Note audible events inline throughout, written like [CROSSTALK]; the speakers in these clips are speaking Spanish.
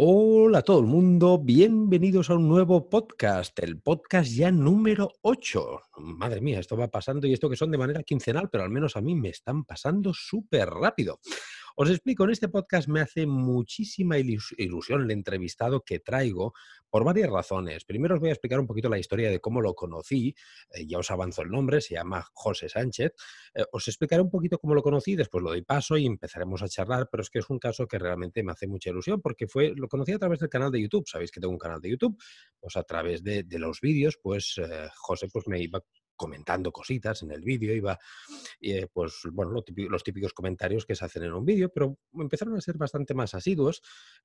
Hola a todo el mundo, bienvenidos a un nuevo podcast, el podcast ya número 8. Madre mía, esto va pasando y esto que son de manera quincenal, pero al menos a mí me están pasando súper rápido. Os explico, en este podcast me hace muchísima ilusión el entrevistado que traigo por varias razones. Primero os voy a explicar un poquito la historia de cómo lo conocí, eh, ya os avanzo el nombre, se llama José Sánchez. Eh, os explicaré un poquito cómo lo conocí, después lo doy paso y empezaremos a charlar, pero es que es un caso que realmente me hace mucha ilusión porque fue, lo conocí a través del canal de YouTube, sabéis que tengo un canal de YouTube, pues a través de, los vídeos, pues eh, José pues me iba comentando cositas en el vídeo, iba, eh, pues bueno, los típicos comentarios que se hacen en un vídeo, pero empezaron a ser bastante más asiduos.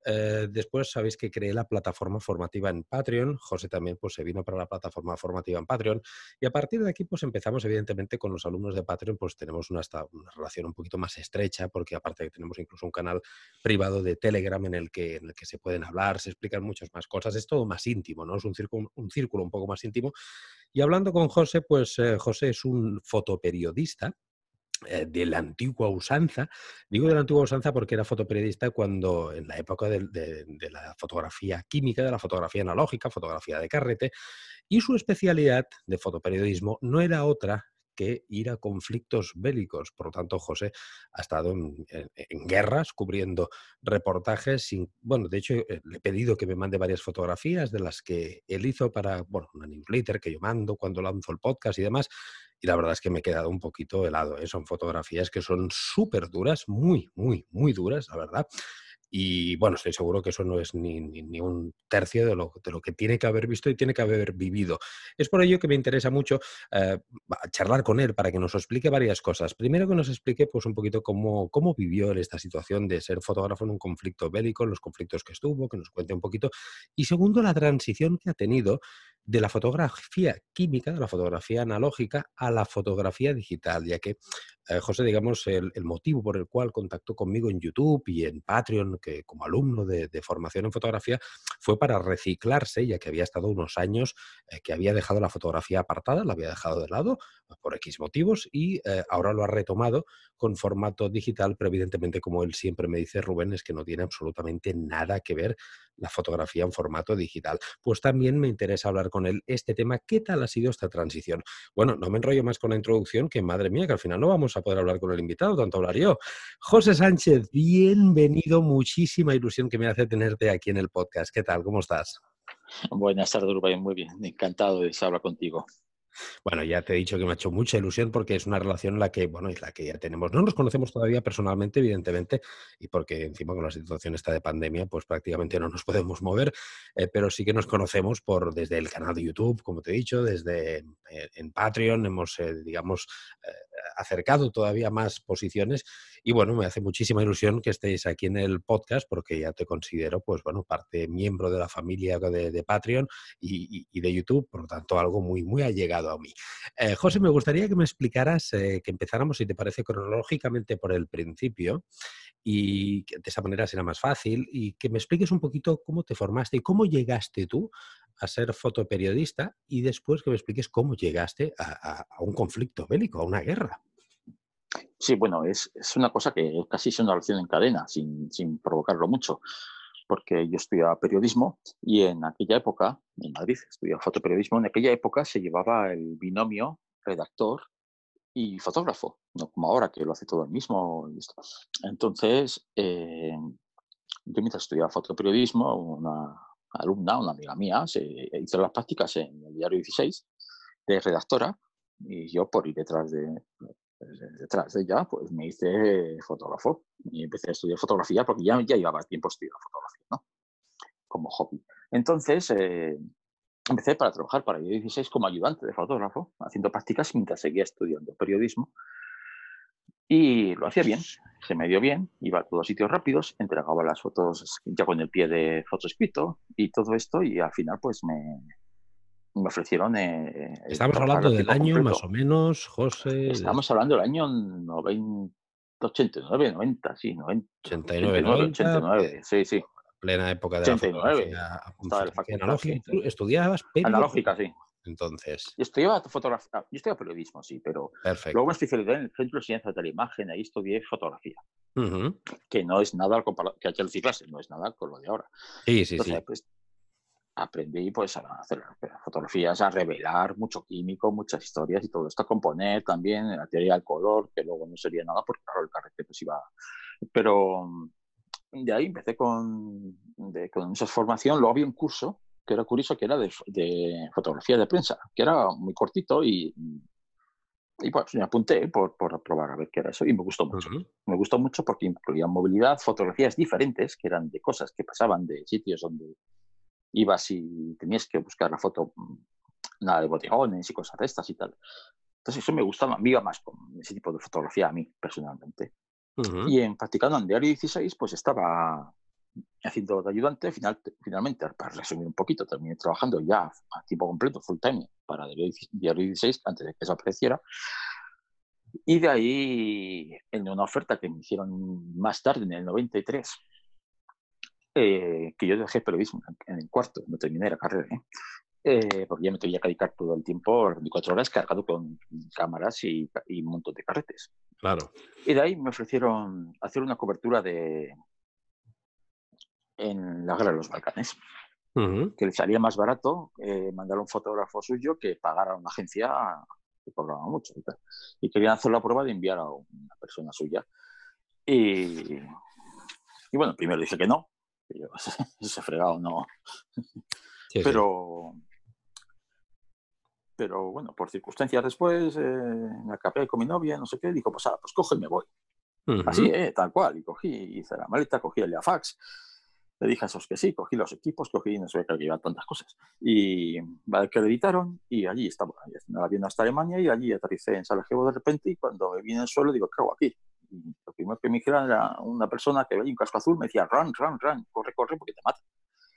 Eh, después sabéis que creé la plataforma formativa en Patreon, José también pues se vino para la plataforma formativa en Patreon, y a partir de aquí pues empezamos evidentemente con los alumnos de Patreon, pues tenemos una, una relación un poquito más estrecha, porque aparte que tenemos incluso un canal privado de Telegram en el que, en el que se pueden hablar, se explican muchas más cosas, es todo más íntimo, ¿no? Es un círculo, un círculo un poco más íntimo. Y hablando con José, pues eh, José es un fotoperiodista eh, de la antigua usanza. Digo de la antigua usanza porque era fotoperiodista cuando, en la época de, de, la fotografía química, de la fotografía analógica, fotografía de carrete, y su especialidad de fotoperiodismo no era otra que ir a conflictos bélicos. Por lo tanto, José ha estado en, guerras cubriendo reportajes. Sin, bueno, de hecho, eh, le he pedido que me mande varias fotografías de las que él hizo para, bueno, una newsletter que yo mando cuando lanzo el podcast y demás. Y la verdad es que me he quedado un poquito helado. ¿eh? Son fotografías que son súper duras, muy, muy, muy duras, la verdad. Y bueno, estoy seguro que eso no es ni, ni, un tercio de lo, de lo, que tiene que haber visto y tiene que haber vivido. Es por ello que me interesa mucho eh, charlar con él para que nos explique varias cosas. Primero que nos explique pues, un poquito cómo, cómo vivió en esta situación de ser fotógrafo en un conflicto bélico, los conflictos que estuvo, que nos cuente un poquito. Y segundo, la transición que ha tenido de la fotografía química, de la fotografía analógica, a la fotografía digital, ya que eh, José, digamos, el, motivo por el cual contactó conmigo en YouTube y en Patreon, que como alumno de, formación en fotografía, fue para reciclarse, ya que había estado unos años eh, que había dejado la fotografía apartada, la había dejado de lado por X motivos y eh, ahora lo ha retomado con formato digital, pero evidentemente, como él siempre me dice, Rubén, es que no tiene absolutamente nada que ver la fotografía en formato digital. Pues también me interesa hablar con él este tema. ¿Qué tal ha sido esta transición? Bueno, no me enrollo más con la introducción, que madre mía, que al final no vamos a poder hablar con el invitado, tanto hablar yo. José Sánchez, bienvenido, muchísima ilusión que me hace tenerte aquí en el podcast. ¿Qué tal? ¿Cómo estás? Buenas tardes, Rubén. Muy bien, encantado de hablar contigo. Bueno, ya te he dicho que me ha hecho mucha ilusión porque es una relación en la que, bueno, es la que ya tenemos. No nos conocemos todavía personalmente, evidentemente, y porque encima con la situación esta de pandemia, pues prácticamente no nos podemos mover, eh, pero sí que nos conocemos por desde el canal de YouTube, como te he dicho, desde eh, en Patreon, hemos, eh, digamos, acercado todavía más posiciones y bueno, me hace muchísima ilusión que estéis aquí en el podcast porque ya te considero, pues bueno, parte miembro de la familia de, Patreon y, de YouTube, por lo tanto, algo muy, muy allegado a mí. Eh, José, me gustaría que me explicaras, eh, que empezáramos, si te parece, cronológicamente por el principio y de esa manera será más fácil y que me expliques un poquito cómo te formaste y cómo llegaste tú a ser fotoperiodista y después que me expliques cómo llegaste a un conflicto bélico, a una guerra. Sí, bueno, es, una cosa que casi es una relación en cadena, sin, provocarlo mucho, porque yo estudiaba periodismo y en aquella época, en Madrid, estudiaba fotoperiodismo, en aquella época se llevaba el binomio redactor y fotógrafo, no como ahora que lo hace todo el mismo. Entonces, eh, yo mientras estudiaba fotoperiodismo, una alumna, una amiga mía, se hizo las prácticas en el diario 16 de redactora y yo por ir detrás de, detrás de ella, pues me hice fotógrafo y empecé a estudiar fotografía porque ya, ya llevaba tiempo estudiando fotografía. Como hobby. Entonces, eh, empecé para trabajar para el 16 como ayudante de fotógrafo, haciendo prácticas mientras seguía estudiando periodismo. Y lo hacía bien, se me dio bien, iba a todos sitios rápidos, entregaba las fotos ya con el pie de foto escrito y todo esto y al final pues me, me ofrecieron. Eh, Estamos hablando del año más o menos, José. Estamos hablando del año 90, 89, 90, sí, 90. 89, 89, 89 sí, sí. Plena época de 89. la fotografía, analógica. estudiabas Analógica, sí. Entonces. Yo estudiaba fotografía, yo estudiaba periodismo, sí, pero luego me especialicé en el Centro de Ciencias de la Imagen, ahí estudié fotografía. que no es nada que hay que clase, no es nada con lo de ahora. Sí, sí, sí. Pues, aprendí pues a hacer fotografías, a revelar mucho químico, muchas historias y todo esto, a componer también la teoría del color, que luego no sería nada porque claro, el carrete pues iba... Pero de ahí empecé con, con esa formación, luego había un curso que era curioso, que era de, de fotografía de prensa, que era muy cortito y y pues me apunté por, por, probar a ver qué era eso y me gustó mucho. Me gustó mucho porque incluía movilidad, fotografías diferentes, que eran de cosas que pasaban de sitios donde ibas y tenías que buscar la foto, mm, nada de bodegones y cosas de estas y tal. Entonces eso me gustaba, me iba más con ese tipo de fotografía a mí personalmente. Y en practicando en Diario 16, pues estaba haciendo de ayudante, final, finalmente, para resumir un poquito, terminé trabajando ya a tiempo completo, full time, para Diario 16, antes de que eso apareciera. Y de ahí, en una oferta que me hicieron más tarde, en el 93, eh, que yo dejé periodismo en el cuarto, no terminé la carrera, ¿eh? Eh, porque ya me tenía que dedicar todo el tiempo, 24 horas, cargado con cámaras y, y un montón de carretes. Claro. Y de ahí me ofrecieron hacer una cobertura de, en la guerra de los Balcanes. Que le salía más barato mandar un fotógrafo suyo que pagar a una agencia que cobraba mucho. Y, querían hacer la prueba de enviar a una persona suya. Y, y bueno, primero dice que no. Que yo, [LAUGHS] ese fregado no. pero, pero bueno, por circunstancias después, eh, me acabé con mi novia, no sé qué, dijo, pues, ah, pues coge y me voy. Así, eh, tal cual. Y cogí, hice la maleta, cogí el fax le dije a esos que sí, cogí los equipos, cogí, no sé, que iba tantas cosas. Y que editaron y allí estaba, haciendo el avión hasta Alemania y allí aterricé en Sarajevo de repente y cuando me vi en el suelo digo, ¿qué hago aquí? Y lo primero que me dijeron era una persona que veía un casco azul, me decía, run, run, run, corre, corre porque te mata.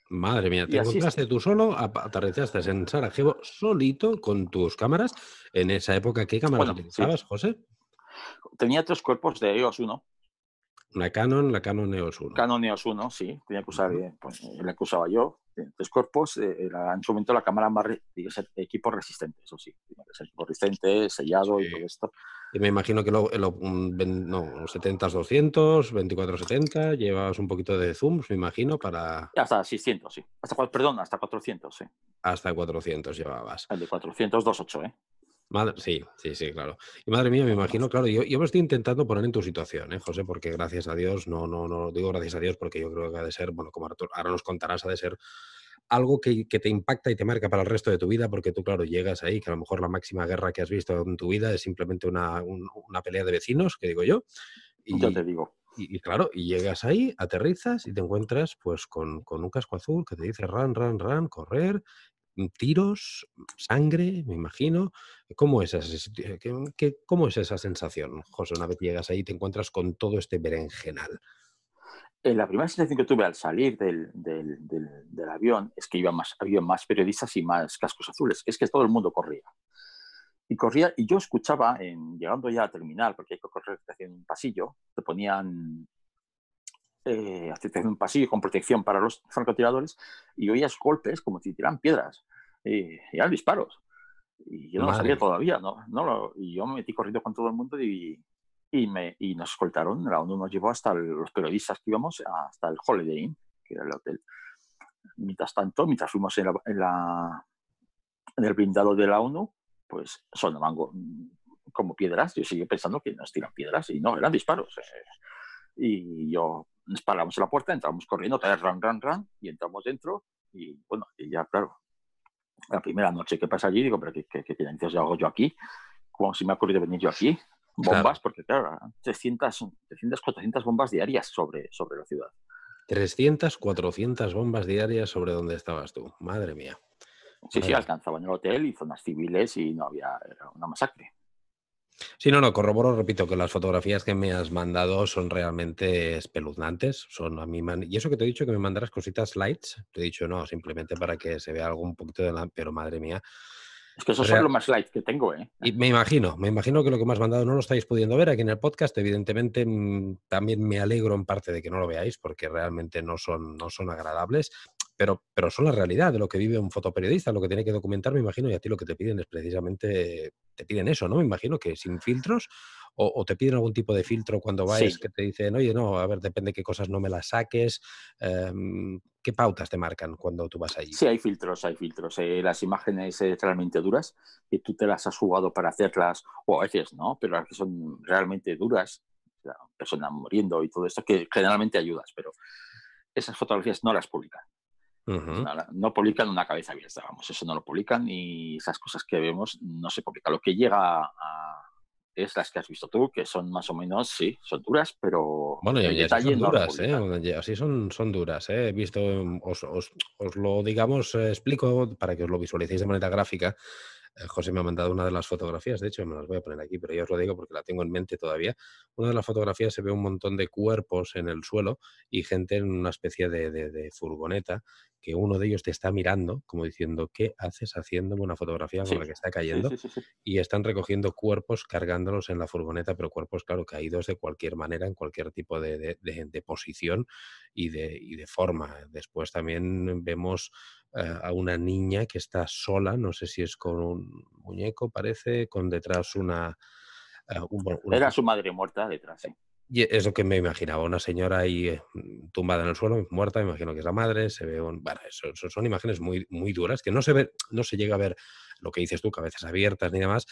Madre mía, te encontraste tú solo, aterrizaste en Sarajevo solito con tus cámaras. En esa época, ¿qué cámaras utilizabas, José? Tenía tres cuerpos de EOS 1 una Canon, la Canon EOS 1. Canon EOS 1, sí, tenía que usar, eh, pues, eh, la que usaba yo, tres cuerpos, eh, era en su momento la cámara más, equipo resistente, eso sí, que ser resistente, sellado y todo esto. Y me imagino que lo, lo no, 70-200, 24-70, llevabas un poquito de zooms, me imagino, para... Hasta 600, sí. Hasta, perdón, hasta 400, sí. Hasta 400 llevabas. El de 400, 2.8, ¿eh? Sí, sí, sí, claro. Y madre mía, me imagino, claro, yo, yo me estoy intentando poner en tu situación, ¿eh, José? Porque gracias a Dios, no, no, no digo gracias a Dios porque yo creo que ha de ser, bueno, como ahora nos contarás, ha de ser algo que, que, te impacta y te marca para el resto de tu vida, porque tú, claro, llegas ahí, que a lo mejor la máxima guerra que has visto en tu vida es simplemente una, una pelea de vecinos, que digo yo. Y, yo te digo. Y, claro, y llegas ahí, aterrizas y te encuentras pues con, con, un casco azul que te dice run, run, run, correr, tiros, sangre, me imagino. ¿Cómo es, esa, qué, ¿Cómo es esa sensación, José, una vez llegas ahí y te encuentras con todo este berenjenal? Eh, la primera sensación que tuve al salir del, del, del, avión es que iba más, había más periodistas y más cascos azules. Es que todo el mundo corría. Y corría, y yo escuchaba, en, llegando ya a terminar, porque hay que correr hacia un pasillo, te ponían eh, un pasillo con protección para los francotiradores y oías golpes como si tiraran piedras y, eran disparos. Y yo no lo sabía todavía, ¿no? no y yo me metí corriendo con todo el mundo y, y, me, y nos escoltaron. La ONU nos llevó hasta los periodistas que íbamos, hasta el Holiday Inn, que era el hotel. Mientras tanto, mientras fuimos en, la, en, la, en el blindado de la ONU, pues sonaban como piedras. Yo seguía pensando que nos tiran piedras y no, eran disparos. Y yo nos paramos en la puerta, entramos corriendo, ran, ran, ran, y entramos dentro. Y bueno, y ya, claro, la primera noche que pasa allí, digo, pero ¿qué, qué, qué, qué hago yo aquí? Como si me ha ocurrido venir yo aquí. Bombas, porque claro, 300, 300, 400 bombas diarias sobre, sobre la ciudad. 300, 400 bombas diarias sobre donde estabas tú. Madre mía. Sí, sí, alcanzaban el hotel y zonas civiles y no había, era una masacre. Sí, no, no, corroboro, repito, que las fotografías que me has mandado son realmente espeluznantes. Son a mí Y eso que te he dicho que me mandarás cositas lights, te he dicho no, simplemente para que se vea algo un poquito de la. Pero madre mía. Es que eso es lo más light que tengo, ¿eh? Y me imagino, me imagino que lo que me has mandado no lo estáis pudiendo ver aquí en el podcast. Evidentemente, mm, también me alegro en parte de que no lo veáis, porque realmente no son, no son agradables pero, pero son la realidad de lo que vive un fotoperiodista, lo que tiene que documentar, me imagino, y a ti lo que te piden es precisamente, te piden eso, ¿no? Me imagino que sin filtros, o, te piden algún tipo de filtro cuando vais que te dicen, oye, no, a ver, depende qué cosas no me las saques. Em, ¿Qué pautas te marcan cuando tú vas allí? Sí, hay filtros, hay filtros. Eh, las imágenes eh, realmente duras, que tú te las has jugado para hacerlas, o a veces no, pero las que son realmente duras, la persona muriendo y todo esto, que generalmente ayudas, pero esas fotografías no las publican. No, publican una cabeza abierta, vamos, eso no lo publican y esas cosas que vemos no se publican. Lo que llega a, es las que has visto tú, que son más o menos, sí, son duras, pero bueno, ya, son duras, ¿eh? así son, son duras. ¿eh? He visto, os, os, os lo digamos, eh, explico para que os lo visualicéis de manera gráfica. Eh, José me ha mandado una de las fotografías, de hecho me las voy a poner aquí, pero ya os lo digo porque la tengo en mente todavía. Una de las fotografías se ve un montón de cuerpos en el suelo y gente en una especie de, furgoneta que uno de ellos te está mirando como diciendo, ¿qué haces haciendo una fotografía con la que está cayendo? y están recogiendo cuerpos, cargándolos en la furgoneta, pero cuerpos, claro, caídos de cualquier manera, en cualquier tipo de, posición y de, y de forma. Después también vemos a una niña que está sola, no sé si es con un muñeco, parece, con detrás una... Eh, Era su madre muerta detrás. Y es lo que me imaginaba, una señora ahí eh, tumbada en el suelo, muerta, me imagino que es la madre, se ve un... Bueno, eso, son imágenes muy, muy duras, que no se ve, no se llega a ver lo que dices tú, cabezas abiertas ni demás,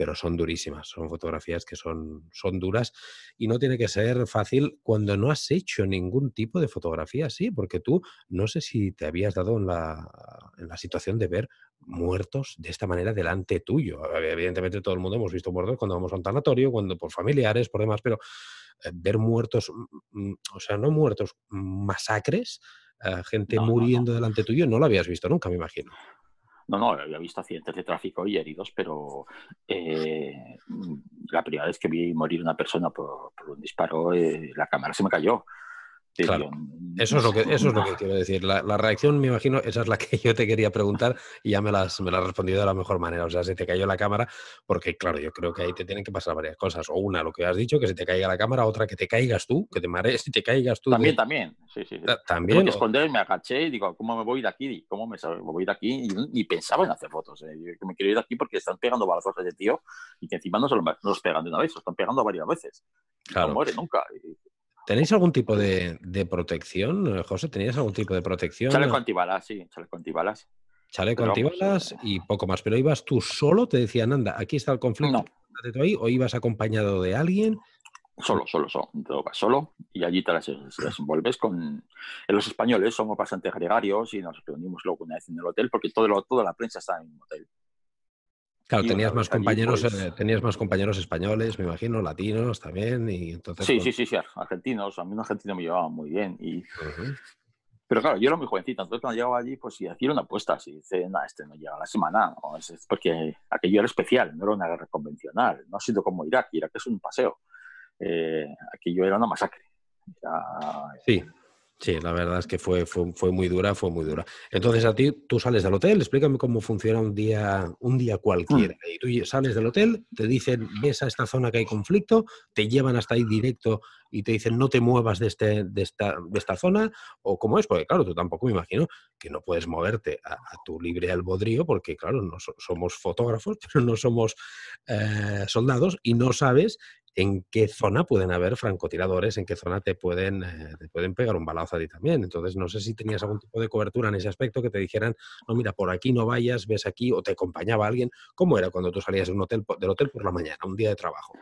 pero son durísimas, son fotografías que son, son duras y no tiene que ser fácil cuando no has hecho ningún tipo de fotografía así, porque tú no sé si te habías dado en la, en la situación de ver muertos de esta manera delante tuyo. Evidentemente todo el mundo hemos visto muertos cuando vamos a un tanatorio, cuando por familiares, por demás, pero eh, ver muertos, mm, mm, o sea, no muertos, masacres, eh, gente muriendo delante tuyo, no lo habías visto nunca, me imagino. No, no, había visto accidentes de tráfico y heridos, pero eh, la primera vez que vi morir una persona por, un disparo, eh, la cámara se me cayó. Claro. Eso es lo que, eso es lo que quiero decir. La, reacción, me imagino, esa es la que [LAUGHS] yo te quería preguntar y ya me la has, me la has respondido de la mejor manera. O sea, se te cayó la cámara, porque claro, yo creo que ahí te tienen que pasar varias cosas. O una, lo que has dicho, que se te caiga la cámara, otra, que te caigas tú, que te marees y te caigas tú. También, también. Sí, sí, También. Tuve que esconder, me agaché y digo, ¿cómo me voy de aquí? ¿Cómo me, voy de aquí? Y, pensaba en hacer fotos. ¿eh? que me quiero ir de aquí porque están pegando balazos de tío y que encima no, se los, pegan de una vez, se están pegando varias veces. Claro. No muere nunca. ¿Tenéis algún tipo de, protección, eh, José? ¿Teníais algún tipo de protección? Chaleco antibalas, sí, chaleco antibalas. Chaleco antibalas y poco más. ¿Pero ibas tú solo? ¿Te decían, anda, aquí está el conflicto? No. Ahí, ¿O ibas acompañado de alguien? Solo, solo, solo. solo y allí te las, envuelves con... Los españoles somos bastante gregarios y nos reunimos luego una vez en el hotel porque todo toda la prensa está en un hotel. Claro, tenías más compañeros, pues eh, tenías más compañeros españoles, me imagino, latinos también, y entonces. Sí, sí, sí, sí, argentinos. A mí un argentino me llevaba muy bien. Y... Pero claro, yo era muy jovencito, entonces cuando llegaba allí, pues si hacía una apuesta, si dice, nada, este no llega a la semana, es, porque aquello era especial, no era una guerra convencional, no ha sido como Irak, Irak es un paseo. Eh, aquello era una masacre. Sí, Sí, la verdad es que fue, fue, muy dura, fue muy dura. Entonces a ti, tú sales del hotel, explícame cómo funciona un día, un día cualquiera. Mm. Y tú sales del hotel, te dicen, ves a esta zona que hay conflicto, te llevan hasta ahí directo y te dicen, no te muevas de, este, de, esta, de esta zona, o cómo es, porque claro, tú tampoco me imagino que no puedes moverte a, tu libre albodrío, porque claro, no somos fotógrafos, [LAUGHS] pero no somos eh, soldados y no sabes en qué zona pueden haber francotiradores, en qué zona te pueden, eh, te pueden pegar un balazo a ti también. Entonces, no sé si tenías algún tipo de cobertura en ese aspecto que te dijeran, no, mira, por aquí no vayas, ves aquí, o te acompañaba alguien. ¿Cómo era cuando tú salías de un hotel, del hotel por la mañana, un día de trabajo?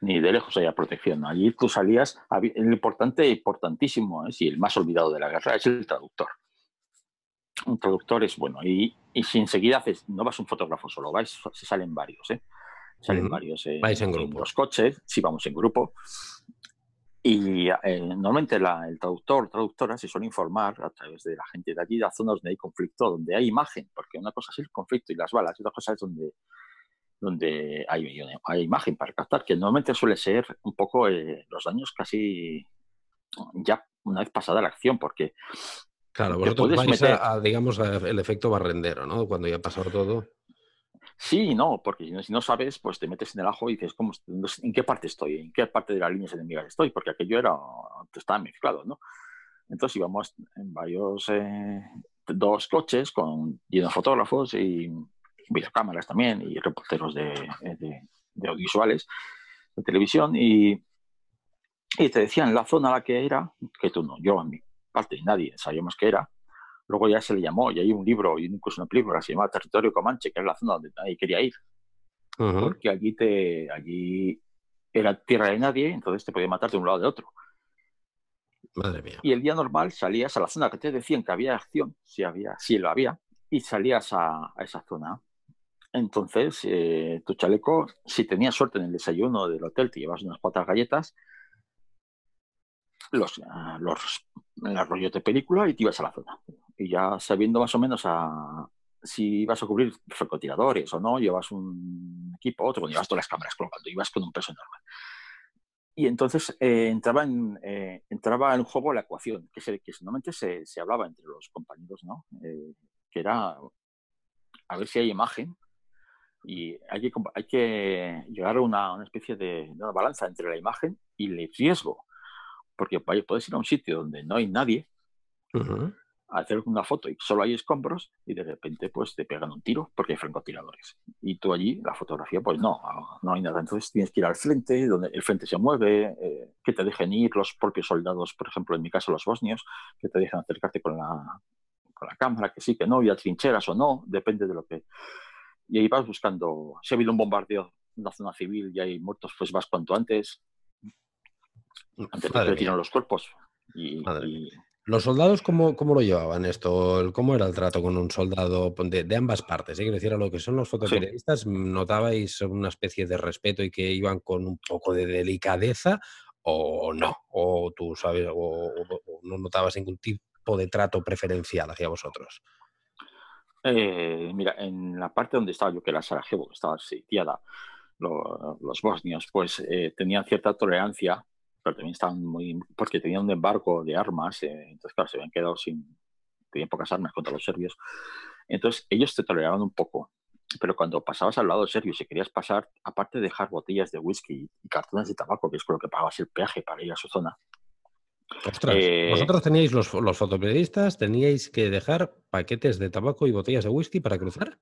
Ni de lejos había protección. Allí tú salías, lo importante, importantísimo, ¿eh? y el más olvidado de la guerra es el traductor. Un traductor es bueno, y, y si enseguida haces, no vas un fotógrafo solo, vais, se salen varios, ¿eh? salen varios eh, Vais en, grupo. los coches, sí vamos en grupo. Y eh, normalmente el traductor, traductora se suele informar a través de la gente de allí de las zonas donde hay conflicto, donde hay imagen, porque una cosa es el conflicto y las balas, y otra cosa es donde, donde hay, hay imagen para captar, que normalmente suele ser un poco eh, los daños casi ya una vez pasada la acción, porque... Claro, vosotros vais a, digamos, el efecto barrendero, ¿no? Cuando ya ha pasado todo. Sí no, porque si no, sabes, pues te metes en el ajo y dices, ¿cómo, ¿en qué parte estoy? ¿En qué parte de las líneas enemigas estoy? Porque aquello era, estaba mezclado, ¿no? Entonces íbamos en varios, eh, dos coches con llenos fotógrafos y videocámaras también y reporteros de, de, audiovisuales, de televisión y, y, te decían la zona a la que era, que tú no, yo a mi parte nadie sabíamos que era. Luego ya se le llamó y hay un libro y incluso una película que se llama Territorio Comanche, que es la zona donde nadie quería ir. Porque allí, te, allí era tierra de nadie, entonces te podía matar de un lado o de otro. Madre mía. Y el día normal salías a la zona que te decían que había acción, si, había, si lo había, y salías a, esa zona. Entonces, eh, tu chaleco, si tenías suerte en el desayuno del hotel, te llevas unas cuantas galletas, los, ah, los, rollos de película y te ibas a la zona. Y ya sabiendo más o menos a, si ibas a cubrir francotiradores o no, llevas un equipo, otro, llevas todas las cámaras colgando, ibas con un peso enorme. Y entonces eh, entraba, en, eh, entraba en juego la ecuación, que, se, que normalmente se, se, hablaba entre los compañeros, ¿no? Eh, que era a ver si hay imagen y hay que, hay que llegar a una, una especie de, una balanza entre la imagen y el riesgo, porque puedes ir a un sitio donde no hay nadie, hacer una foto y solo hay escombros y de repente pues te pegan un tiro porque hay francotiradores. Y tú allí, la fotografía, pues no, no hay nada. Entonces tienes que ir al frente, donde el frente se mueve, eh, que te dejen ir los propios soldados, por ejemplo, en mi caso los bosnios, que te dejen acercarte con la, con la cámara, que sí, que no, y a trincheras o no, depende de lo que... Y ahí vas buscando, si ha habido un bombardeo en la zona civil y hay muertos, pues vas cuanto antes, antes de que tiran los cuerpos. y, ¿Los soldados cómo, cómo, lo llevaban esto? ¿Cómo era el trato con un soldado de, ambas partes? ¿eh? Quiero decir, a lo que son los fotoperiodistas, ¿notabais una especie de respeto y que iban con un poco de delicadeza o no? ¿O tú sabes, o, no notabas ningún tipo de trato preferencial hacia vosotros? Eh, mira, en la parte donde estaba yo, que era Sarajevo, que estaba sitiada, los bosnios, pues eh, tenían cierta tolerancia pero también estaban muy. porque tenían un embargo de armas, eh, entonces, claro, se habían quedado sin. tenían pocas armas contra los serbios. Entonces, ellos te toleraban un poco. Pero cuando pasabas al lado serbio, si querías pasar, aparte de dejar botellas de whisky y cartones de tabaco, que es con lo que pagabas el peaje para ir a su zona. Ostras, eh, vosotros teníais los, los fotoperiodistas, teníais que dejar paquetes de tabaco y botellas de whisky para cruzar.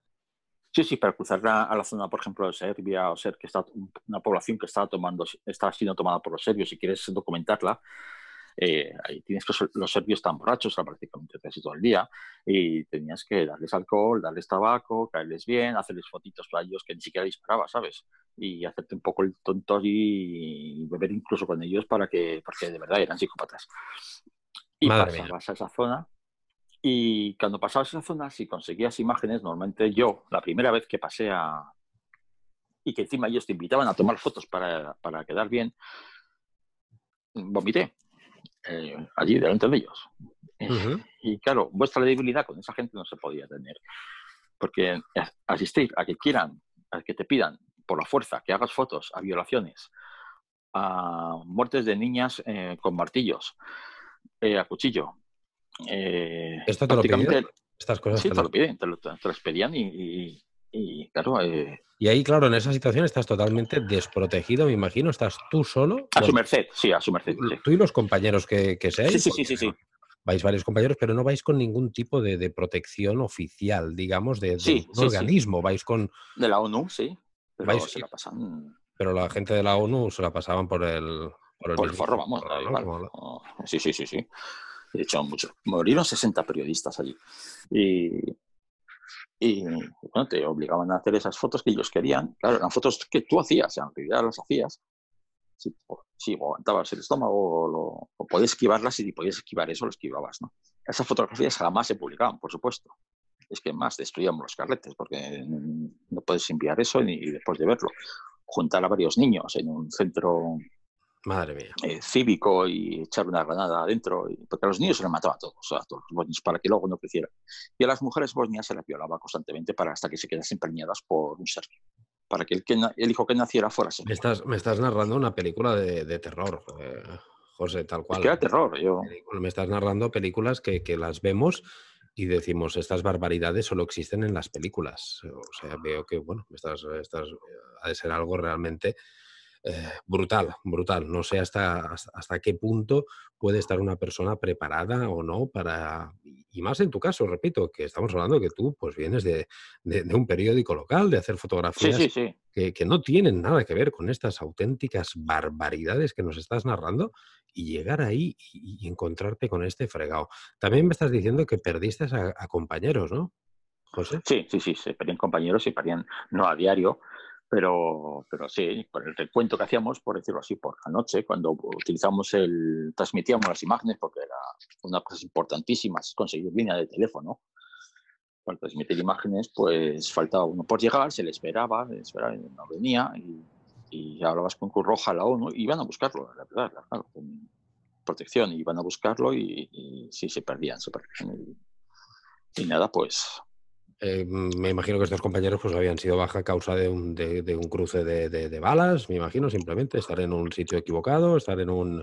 Sí, sí, para cruzar a, la zona, por ejemplo, de Serbia o ser que está una población que está tomando, está siendo tomada por los serbios, si quieres documentarla, eh, ahí tienes los serbios están borrachos prácticamente casi todo el día y tenías que darles alcohol, darles tabaco, caerles bien, hacerles fotitos para ellos que ni siquiera disparaba, ¿sabes? Y hacerte un poco el tonto y beber incluso con ellos para que, porque de verdad eran psicópatas. Y pasabas a esa zona y cuando pasabas esa zona, si conseguías imágenes, normalmente yo, la primera vez que pasé a... y que encima ellos te invitaban a tomar fotos para, para quedar bien, vomité eh, allí delante de ellos. Y claro, vuestra debilidad con esa gente no se podía tener. Porque asistir a que quieran, a que te pidan por la fuerza que hagas fotos a violaciones, a muertes de niñas eh, con martillos, eh, a cuchillo, eh, ¿Esto te lo piden? Estas cosas sí, te, lo piden, te lo, pedían y, claro... Eh, y ahí, claro, en esa situación estás totalmente desprotegido, me imagino, estás tú solo. A su merced, sí, a su merced. Tú y los compañeros que, que seáis. Sí, sí, sí, sí, Vais varios compañeros, pero no vais con ningún tipo de, protección oficial, digamos, de, un organismo. Vais con. De la ONU, sí. Pero se la pasan. Pero la gente de la ONU se la pasaban por el. Por el, forro, vamos. Oh, sí, sí, sí, sí. De hecho, muchos. Murieron 60 periodistas allí. Y, y bueno, te obligaban a hacer esas fotos que ellos querían. Claro, eran fotos que tú hacías, en realidad las hacías. Si, si aguantabas el estómago o, podías esquivarlas y si podías esquivar eso, lo esquivabas. ¿no? Esas fotografías jamás se publicaban, por supuesto. Es que más destruíamos los carretes porque no puedes enviar eso ni después de verlo. Juntar a varios niños en un centro Madre mía. Eh, cívico y echar una granada adentro, porque a los niños se les mataba a todos, a todos los bosnios, para que luego no crecieran. Y a las mujeres bosnias se las violaba constantemente para hasta que se quedasen preñadas por un serbio, para que el, que, el hijo que naciera fuera serbio. Me estás, me estás narrando una película de, terror, José, tal cual. Es que era terror, yo. Me estás narrando películas que, que las vemos y decimos, estas barbaridades solo existen en las películas. O sea, veo que, bueno, estás, estás, ha de ser algo realmente eh, brutal, brutal. No sé hasta, hasta qué punto puede estar una persona preparada o no para, y más en tu caso, repito, que estamos hablando que tú pues vienes de, un periódico local, de hacer fotografías Que, que, no tienen nada que ver con estas auténticas barbaridades que nos estás narrando y llegar ahí y, encontrarte con este fregado. También me estás diciendo que perdiste a, compañeros, ¿no? José. Sí, sí, sí, se perdían compañeros y perdían, no a diario, pero, pero sí, por el recuento que hacíamos, por decirlo así, por la noche, cuando utilizamos el, transmitíamos las imágenes, porque era una cosa importantísima, conseguir línea de teléfono. Para transmitir imágenes, pues faltaba uno por llegar, se le esperaba, esperaba no venía, y, y hablabas con Cruz Roja, la ONU, y iban a buscarlo, la verdad, con protección, iban a buscarlo y, sí, se perdían, se perdían. y nada, pues eh, me imagino que estos compañeros pues habían sido baja a causa de un, de, un cruce de, balas, me imagino, simplemente estar en un sitio equivocado, estar en un...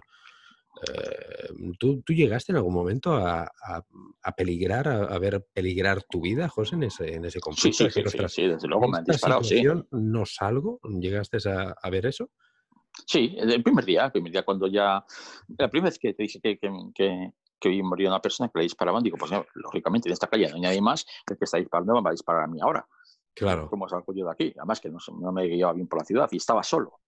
Eh, ¿tú, llegaste en algún momento a, peligrar, a, ver peligrar tu vida, José, en ese, en ese conflicto? Sí, sí, sí, desde luego me han disparado, sí. ¿No salgo? ¿Llegaste a, ver eso? Sí, el primer día, el primer día cuando ya... La primera vez que te dije que, que, que hoy murió una persona que le disparaban, digo, pues lógicamente en esta calle no hay nadie más, el que está disparando me va a disparar a mí ahora. Claro. ¿Cómo salgo yo de aquí? Además que no, no me guiaba bien por la ciudad y estaba solo.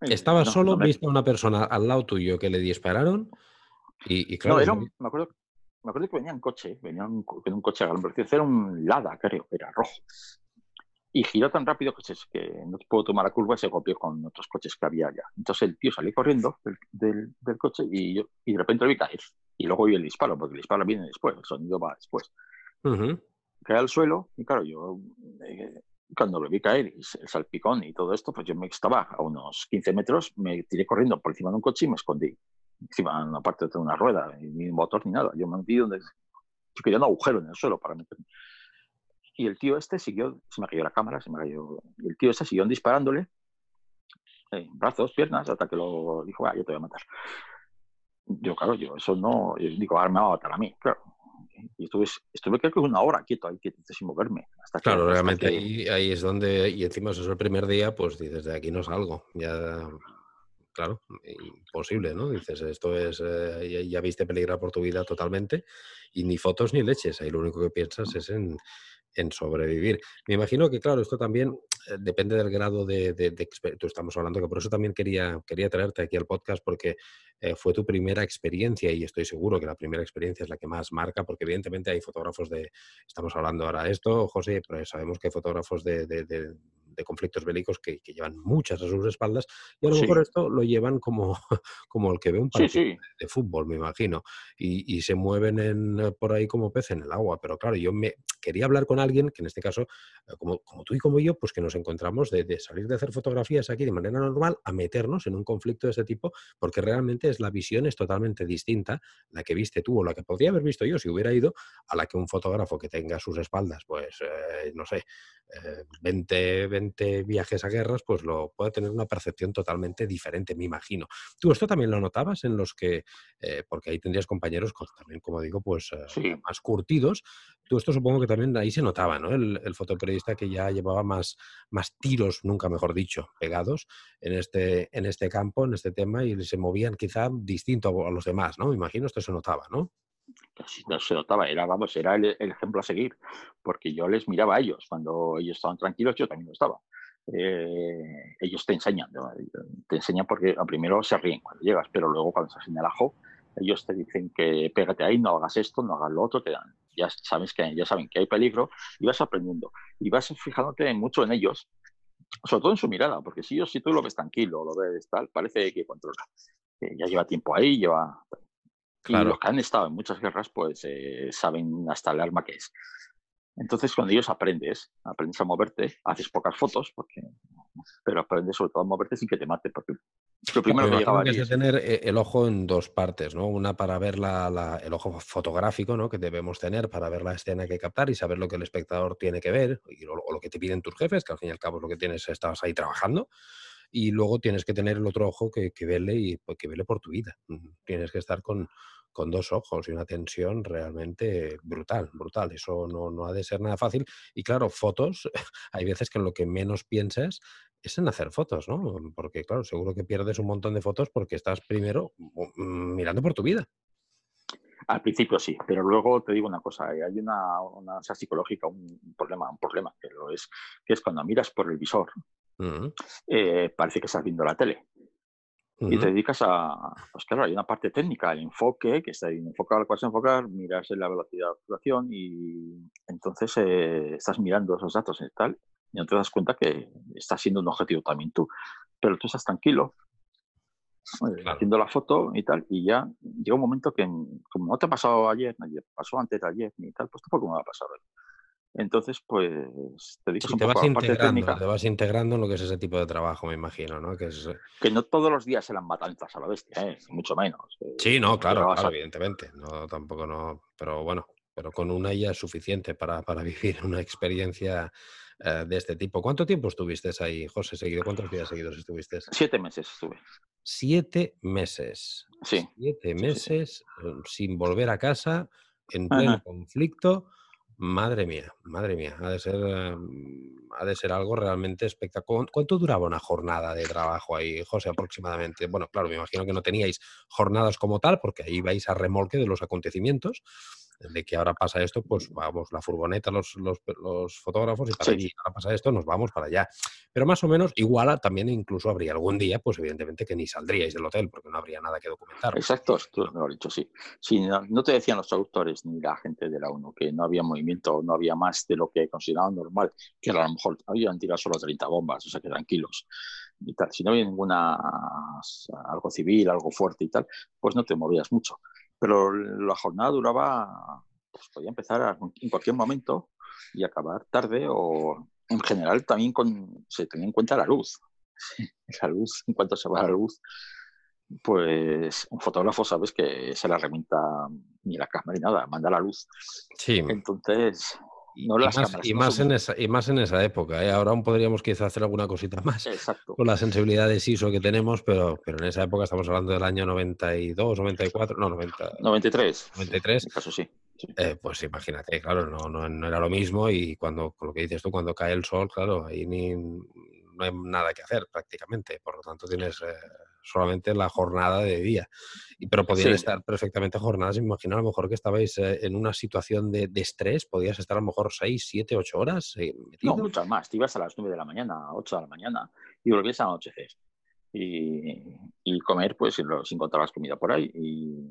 Estaba solo, viste a una persona al lado tuyo que le dispararon y, claro... No, me, acuerdo, me acuerdo que venía en coche, venía en un, coche a gran era un Lada, creo, era rojo y giró tan rápido que, que no pudo tomar la curva y se golpeó con otros coches que había allá. Entonces el tío salió corriendo del, del, coche y, yo, y de repente lo vi caer. Y luego vi el disparo, porque el disparo viene después, el sonido va después. Cae al suelo y claro, yo eh, cuando lo vi caer y el salpicón y todo esto, pues yo me estaba a unos 15 metros, me tiré corriendo por encima de un coche y me escondí. Encima, en la parte de una rueda, ni motor ni nada. Yo me metí donde... Yo quería un agujero en el suelo para meterme. Y el tío este siguió, se me cayó la cámara, se me cayó. Y el tío este siguió disparándole, eh, brazos, piernas, hasta que lo dijo, ah, yo te voy a matar. Yo, claro, yo eso no, yo digo, ahora me va a matar a mí, claro. Y estuve, estuve creo que una hora quieto ahí, quieto, sin moverme. Hasta claro, realmente ahí, ahí es donde, y encima eso es el primer día, pues dices, de aquí no salgo. Ya, claro, imposible, ¿no? Dices, esto es, eh, ya, ya, viste peligrar por tu vida totalmente y ni fotos ni leches. Ahí lo único que piensas es en, en sobrevivir. Me imagino que, claro, esto también eh, depende del grado de, de, experiencia. Estamos hablando que por eso también quería, quería traerte aquí al podcast, porque eh, fue tu primera experiencia y estoy seguro que la primera experiencia es la que más marca, porque evidentemente hay fotógrafos de, estamos hablando ahora de esto, José, pero sabemos que hay fotógrafos de, de conflictos bélicos que, llevan muchas a sus espaldas y a lo mejor esto lo llevan como, [LAUGHS] como el que ve un partido de fútbol, me imagino, y, se mueven en, eh, por ahí como pez en el agua. Pero claro, yo me quería hablar con alguien que en este caso, eh, como, como tú y como yo, pues que nos encontramos de, salir de hacer fotografías aquí de manera normal a meternos en un conflicto de este tipo, porque realmente es la visión es totalmente distinta, la que viste tú o la que podría haber visto yo si hubiera ido, a la que un fotógrafo que tenga a sus espaldas, pues, eh, no sé, 20, 20 viajes a guerras, pues lo puede tener una percepción totalmente diferente, me imagino. ¿Tú esto también lo notabas en los que, eh, porque ahí tendrías compañeros también, como digo, pues eh, más curtidos? Tú esto supongo que también ahí se notaba, ¿no? El, el, fotoperiodista que ya llevaba más, más tiros, nunca mejor dicho, pegados en este, en este campo, en este tema, y se movían quizá distinto a los demás, ¿no? Me imagino esto se notaba, ¿no? Casi no se notaba, era, vamos, era el, ejemplo a seguir, porque yo les miraba a ellos, cuando ellos estaban tranquilos, yo también lo estaba. Eh, ellos te enseñan, te enseñan porque primero se ríen cuando llegas, pero luego cuando se el ajo, ellos te dicen que pégate ahí, no hagas esto, no hagas lo otro, te dan, ya sabes que ya saben que hay peligro y vas aprendiendo y vas fijándote mucho en ellos, sobre todo en su mirada, porque si, yo, si tú lo ves tranquilo, lo ves tal, parece que controla, que ya lleva tiempo ahí, lleva y los que han estado en muchas guerras, pues eh, saben hasta el arma que es. Entonces, cuando ellos aprendes, aprendes a moverte, haces pocas fotos, porque, pero aprendes sobre todo a moverte sin que te mate, porque lo primero que llegaba es tener eh, el ojo en dos partes, ¿no? Una para ver la, el ojo fotográfico, ¿no? Que debemos tener para ver la escena que captar y saber lo que el espectador tiene que ver y o lo que te piden tus jefes, que al fin y al cabo es lo que tienes, estabas ahí trabajando y luego tienes que tener el otro ojo que, que vele y pues, que vele por tu vida. Tienes que estar con, con dos ojos y una tensión realmente brutal, brutal. Eso no, no ha de ser nada fácil. Y claro, fotos, [LAUGHS] hay veces que en lo que menos piensas es en hacer fotos, ¿no? Porque claro, seguro que pierdes un montón de fotos porque estás primero mm, mirando por tu vida. Al principio sí, pero luego te digo una cosa, eh, hay una, una psicológica, un problema, un problema que lo es, que es cuando miras por el visor, eh, parece que estás viendo la tele. Y te dedicas a, pues claro, hay una parte técnica, el enfoque, que está ahí enfocado al cual enfocar, miras en la velocidad de obturación y entonces eh, estás mirando esos datos y tal, y no te das cuenta que estás siendo un objetivo también tú. Pero tú estás tranquilo, haciendo la foto y tal, y ya llega un momento que, como no te ha pasado ayer, nadie pasó antes de ayer ni tal, pues tampoco me va a pasar hoy. Entonces, pues te dices un te vas integrando, te vas integrando en lo que es ese tipo de trabajo, me imagino, ¿no? Que, es... Eh que no todos los días se dan matanzas a la bestia, ¿eh? mucho menos. Eh, sí, no, claro, claro evidentemente. No, tampoco no, pero bueno, pero con una ya es suficiente para, para [LAUGHS] vivir una experiencia de este tipo. ¿Cuánto tiempo estuviste ahí, José, seguido? ¿Cuántos días seguidos estuviste? Siete meses estuve. Siete meses. Sí. Siete meses sin volver a casa, en pleno conflicto Madre mía, madre mía, ha de ser, em, ha de ser algo realmente espectacular. ¿Cuánto duraba una jornada de trabajo ahí, José, aproximadamente? Bueno, claro, me imagino que no teníais jornadas como tal, porque ahí vais a remolque de los acontecimientos, de que ahora pasa esto, pues vamos, la furgoneta, los, los, fotógrafos, y para allí, ahora pasa esto, nos vamos para allá. Pero más o menos, igual también incluso habría algún día, pues evidentemente que ni saldríais del hotel, porque no habría nada que documentar. Exacto, tú lo has dicho, sí. no, te decían los traductores ni la gente de la ONU que no había movimiento, no había más de lo que consideraban normal, que a lo mejor habían tirado solo 30 bombas, o sea que tranquilos. Y tal. Si no había ninguna algo civil, algo fuerte y tal, pues no te movías mucho pero la jornada duraba, pues podía empezar en cualquier momento y acabar tarde o en general también con, se tenía en cuenta la luz. [LAUGHS] la luz, en cuanto se va la luz, pues un fotógrafo sabes que se la herramienta ni la cámara ni nada, manda la luz. Sí. Entonces, y, más, en esa, y más en esa época. ¿eh? Ahora aún podríamos quizá hacer alguna cosita más con la sensibilidad de SISO que tenemos, pero, pero en esa época estamos hablando del año 92, 94, no, 90, 93. 93. En caso sí. Eh, pues imagínate, claro, no, no, no, era lo mismo y cuando, con lo que dices tú, cuando cae el sol, claro, ahí ni, no hay nada que hacer prácticamente. Por lo tanto, tienes eh, solamente la jornada de día. Y, pero podían estar perfectamente jornadas. Me imagino a lo mejor que estabais eh, en una situación de, estrés. Podías estar a lo mejor 6, 7, 8 horas. Eh, no, muchas más. Te ibas a las 9 de la mañana, 8 de la mañana y volvías a anochecer. Y, y comer, pues, si encontrabas comida por ahí. Y,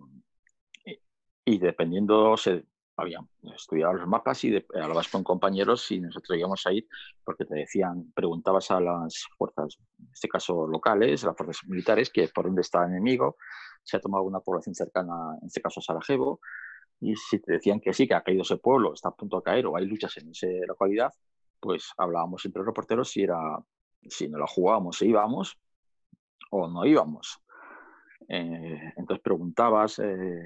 y, dependiendo, se, había estudiado los mapas y hablabas con compañeros y nosotros íbamos a ir porque te decían, preguntabas a las fuerzas, en este caso locales, las fuerzas militares, que por dónde está el enemigo, se ha tomado una población cercana, en este caso Sarajevo, y si te decían que sí, que ha caído ese pueblo, está a punto de caer o hay luchas en esa localidad, pues hablábamos entre los reporteros si era si no la jugábamos e íbamos o no íbamos. Eh, entonces preguntabas eh,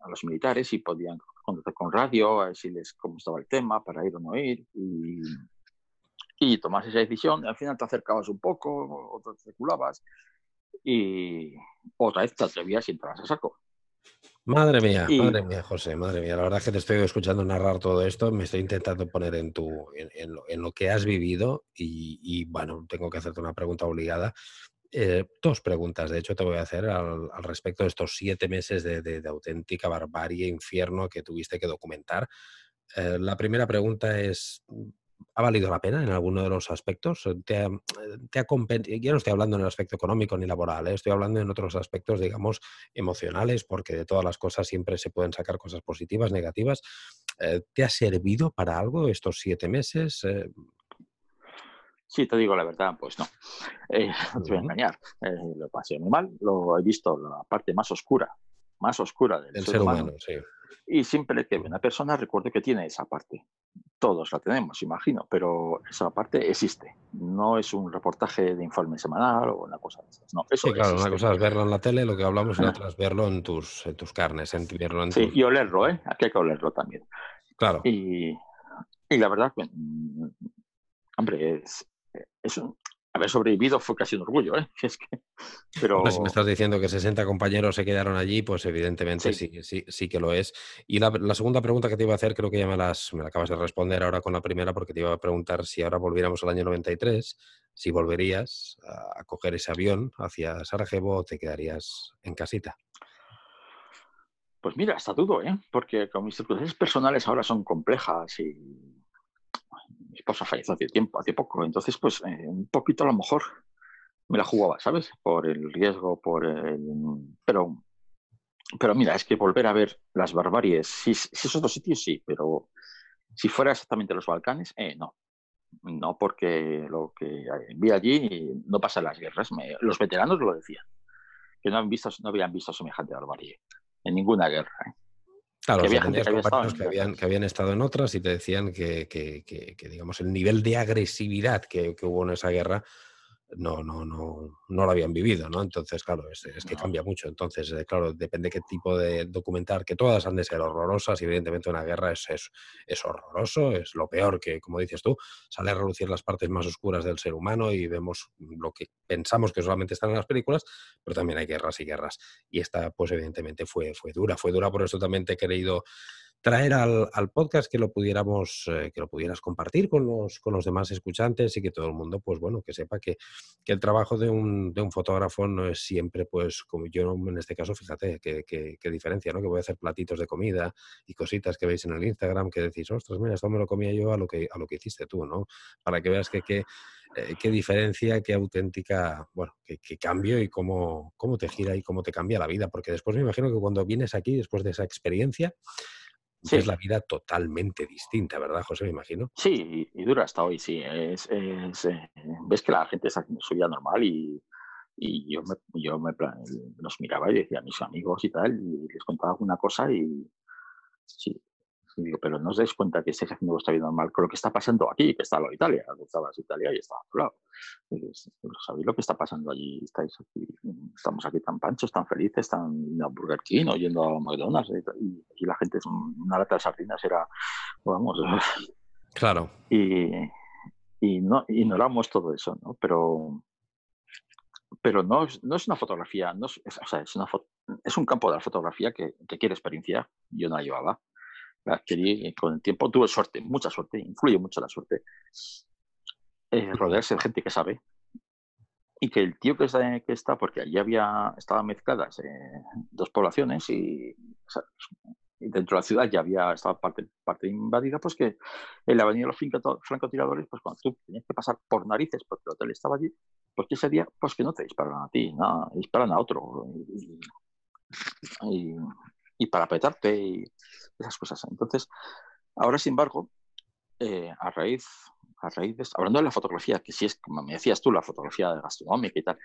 a los militares si podían contactar con radio, a decirles cómo estaba el tema, para ir o no ir, y, y tomas esa decisión. Al final te acercabas un poco, otra te circulabas, y otra vez te atrevías y entras a saco. Madre mía, madre mía, José, madre mía. La verdad es que te estoy escuchando narrar todo esto, me estoy intentando poner en, tu, en, lo, que has vivido y, y, bueno, tengo que hacerte una pregunta obligada. Eh, dos preguntas, de hecho, te voy a hacer al, respecto de estos siete meses de, auténtica barbarie, infierno que tuviste que documentar. Eh, la primera pregunta es, ¿ha valido la pena en alguno de los aspectos? ¿Te ha, Yo no estoy hablando en el aspecto económico ni laboral, ¿eh? estoy hablando en otros aspectos, digamos, emocionales, porque de todas las cosas siempre se pueden sacar cosas positivas, negativas. ¿Te ha servido para algo estos siete meses? Sí, te digo la verdad, pues no. Eh, [LAUGHS] no te voy a engañar. Eh, lo pasé muy mal. Lo he visto la parte más oscura, más oscura del ser, humano. sí. Y siempre que una persona, recuerdo que tiene esa parte. Todos la tenemos, imagino, pero esa parte existe. No es un reportaje de informe semanal o una cosa de esas. No, eso sí, claro, una cosa es verlo en la tele, lo que hablamos, y otra es verlo en tus, en tus carnes, en, verlo en Sí, y olerlo, ¿eh? Aquí hay que olerlo también. Claro. Y, y la verdad, mm, hombre, es, es haber sobrevivido fue casi un orgullo, ¿eh? [LAUGHS] Es que, pero... si me estás diciendo que 60 compañeros se quedaron allí, pues evidentemente sí, sí, sí, que lo es. Y la, segunda pregunta que te iba a hacer, creo que ya me, las, me la acabas de responder ahora con la primera, porque te iba a preguntar si ahora volviéramos al año 93, si volverías a, coger ese avión hacia Sarajevo o te quedarías en casita. Pues mira, está dudo, ¿eh? Porque con mis circunstancias personales ahora son complejas y mi esposa falleció hace tiempo, hace poco, entonces pues eh, un poquito a lo mejor me la jugaba, ¿sabes? Por el riesgo, por el... Pero, pero mira, es que volver a ver las barbaries, si, si es otro sitio, sí, pero si fuera exactamente los Balcanes, eh, no. No, porque lo que vi allí no pasa en las guerras. los veteranos lo decían, que no, han visto, no habían visto semejante barbarie en ninguna guerra. ¿eh? Claro, que había gente que, habían, que, habían, estado en otras y te decían que, que digamos, el nivel de agresividad que, hubo en esa guerra no, no, no, no lo habían vivido, ¿no? Entonces, claro, es, que cambia mucho. Entonces, eh, claro, depende qué tipo de documental, que todas han de ser horrorosas, y evidentemente una guerra es, es, es, horroroso, es lo peor que, como dices tú, sale a relucir las partes más oscuras del ser humano y vemos lo que pensamos que solamente están en las películas, pero también hay guerras y guerras. Y esta, pues evidentemente fue, fue dura, fue dura, por eso también te he querido traer al, podcast que lo pudiéramos, eh, que lo pudieras compartir con los, con los demás escuchantes y que todo el mundo, pues bueno, que sepa que, el trabajo de un, de un, fotógrafo no es siempre, pues, como yo en este caso, fíjate, qué diferencia, ¿no? Que voy a hacer platitos de comida y cositas que veis en el Instagram que decís, ostras, mira, esto me lo comía yo a lo que, a lo que hiciste tú, ¿no? Para que veas que, que eh, qué diferencia, qué auténtica, bueno, qué, cambio y cómo, cómo te gira y cómo te cambia la vida. Porque después me imagino que cuando vienes aquí, después de esa experiencia, es la vida totalmente distinta, ¿verdad, José? Me imagino. Sí, y dura hasta hoy, sí. Es, eh, ves que la gente está haciendo su vida normal y, y yo, me, yo me, los miraba y decía a mis amigos y tal, y les contaba alguna cosa y sí, digo, pero no os dais cuenta que estáis haciendo vuestra vida mal con lo que está pasando aquí, que está de Italia, que estaba Italia y estaba al lado. ¿Sabéis lo que está pasando allí? Estáis aquí, estamos aquí tan panchos, tan felices, tan a Burger King o yendo a McDonald's y, y la gente es una lata de sardinas, era, vamos. Claro. Y, y no ignoramos todo eso, ¿no? Pero pero no es, no es una fotografía, no es, o sea, es, una es un campo de la fotografía que, que quiere experiencia. Yo no la llevaba adquirí con el tiempo. Tuve suerte, mucha suerte, influye mucho la suerte. Eh, rodearse de gente que sabe. Y que el tío que está, que está porque allí había, estaban mezcladas eh, dos poblaciones y, dentro de la ciudad ya había, estaba parte, parte invadida, pues que en la avenida de los francotiradores, pues cuando tú tenías que pasar por narices porque el hotel estaba allí, pues que ese día, pues que no te disparan a ti, no, disparan a otro. y, y para petarte y esas cosas. Entonces, ahora, sin embargo, eh, a raíz, a raíz de hablando de la fotografía, que si es, como me decías tú, la fotografía gastronómica y tal,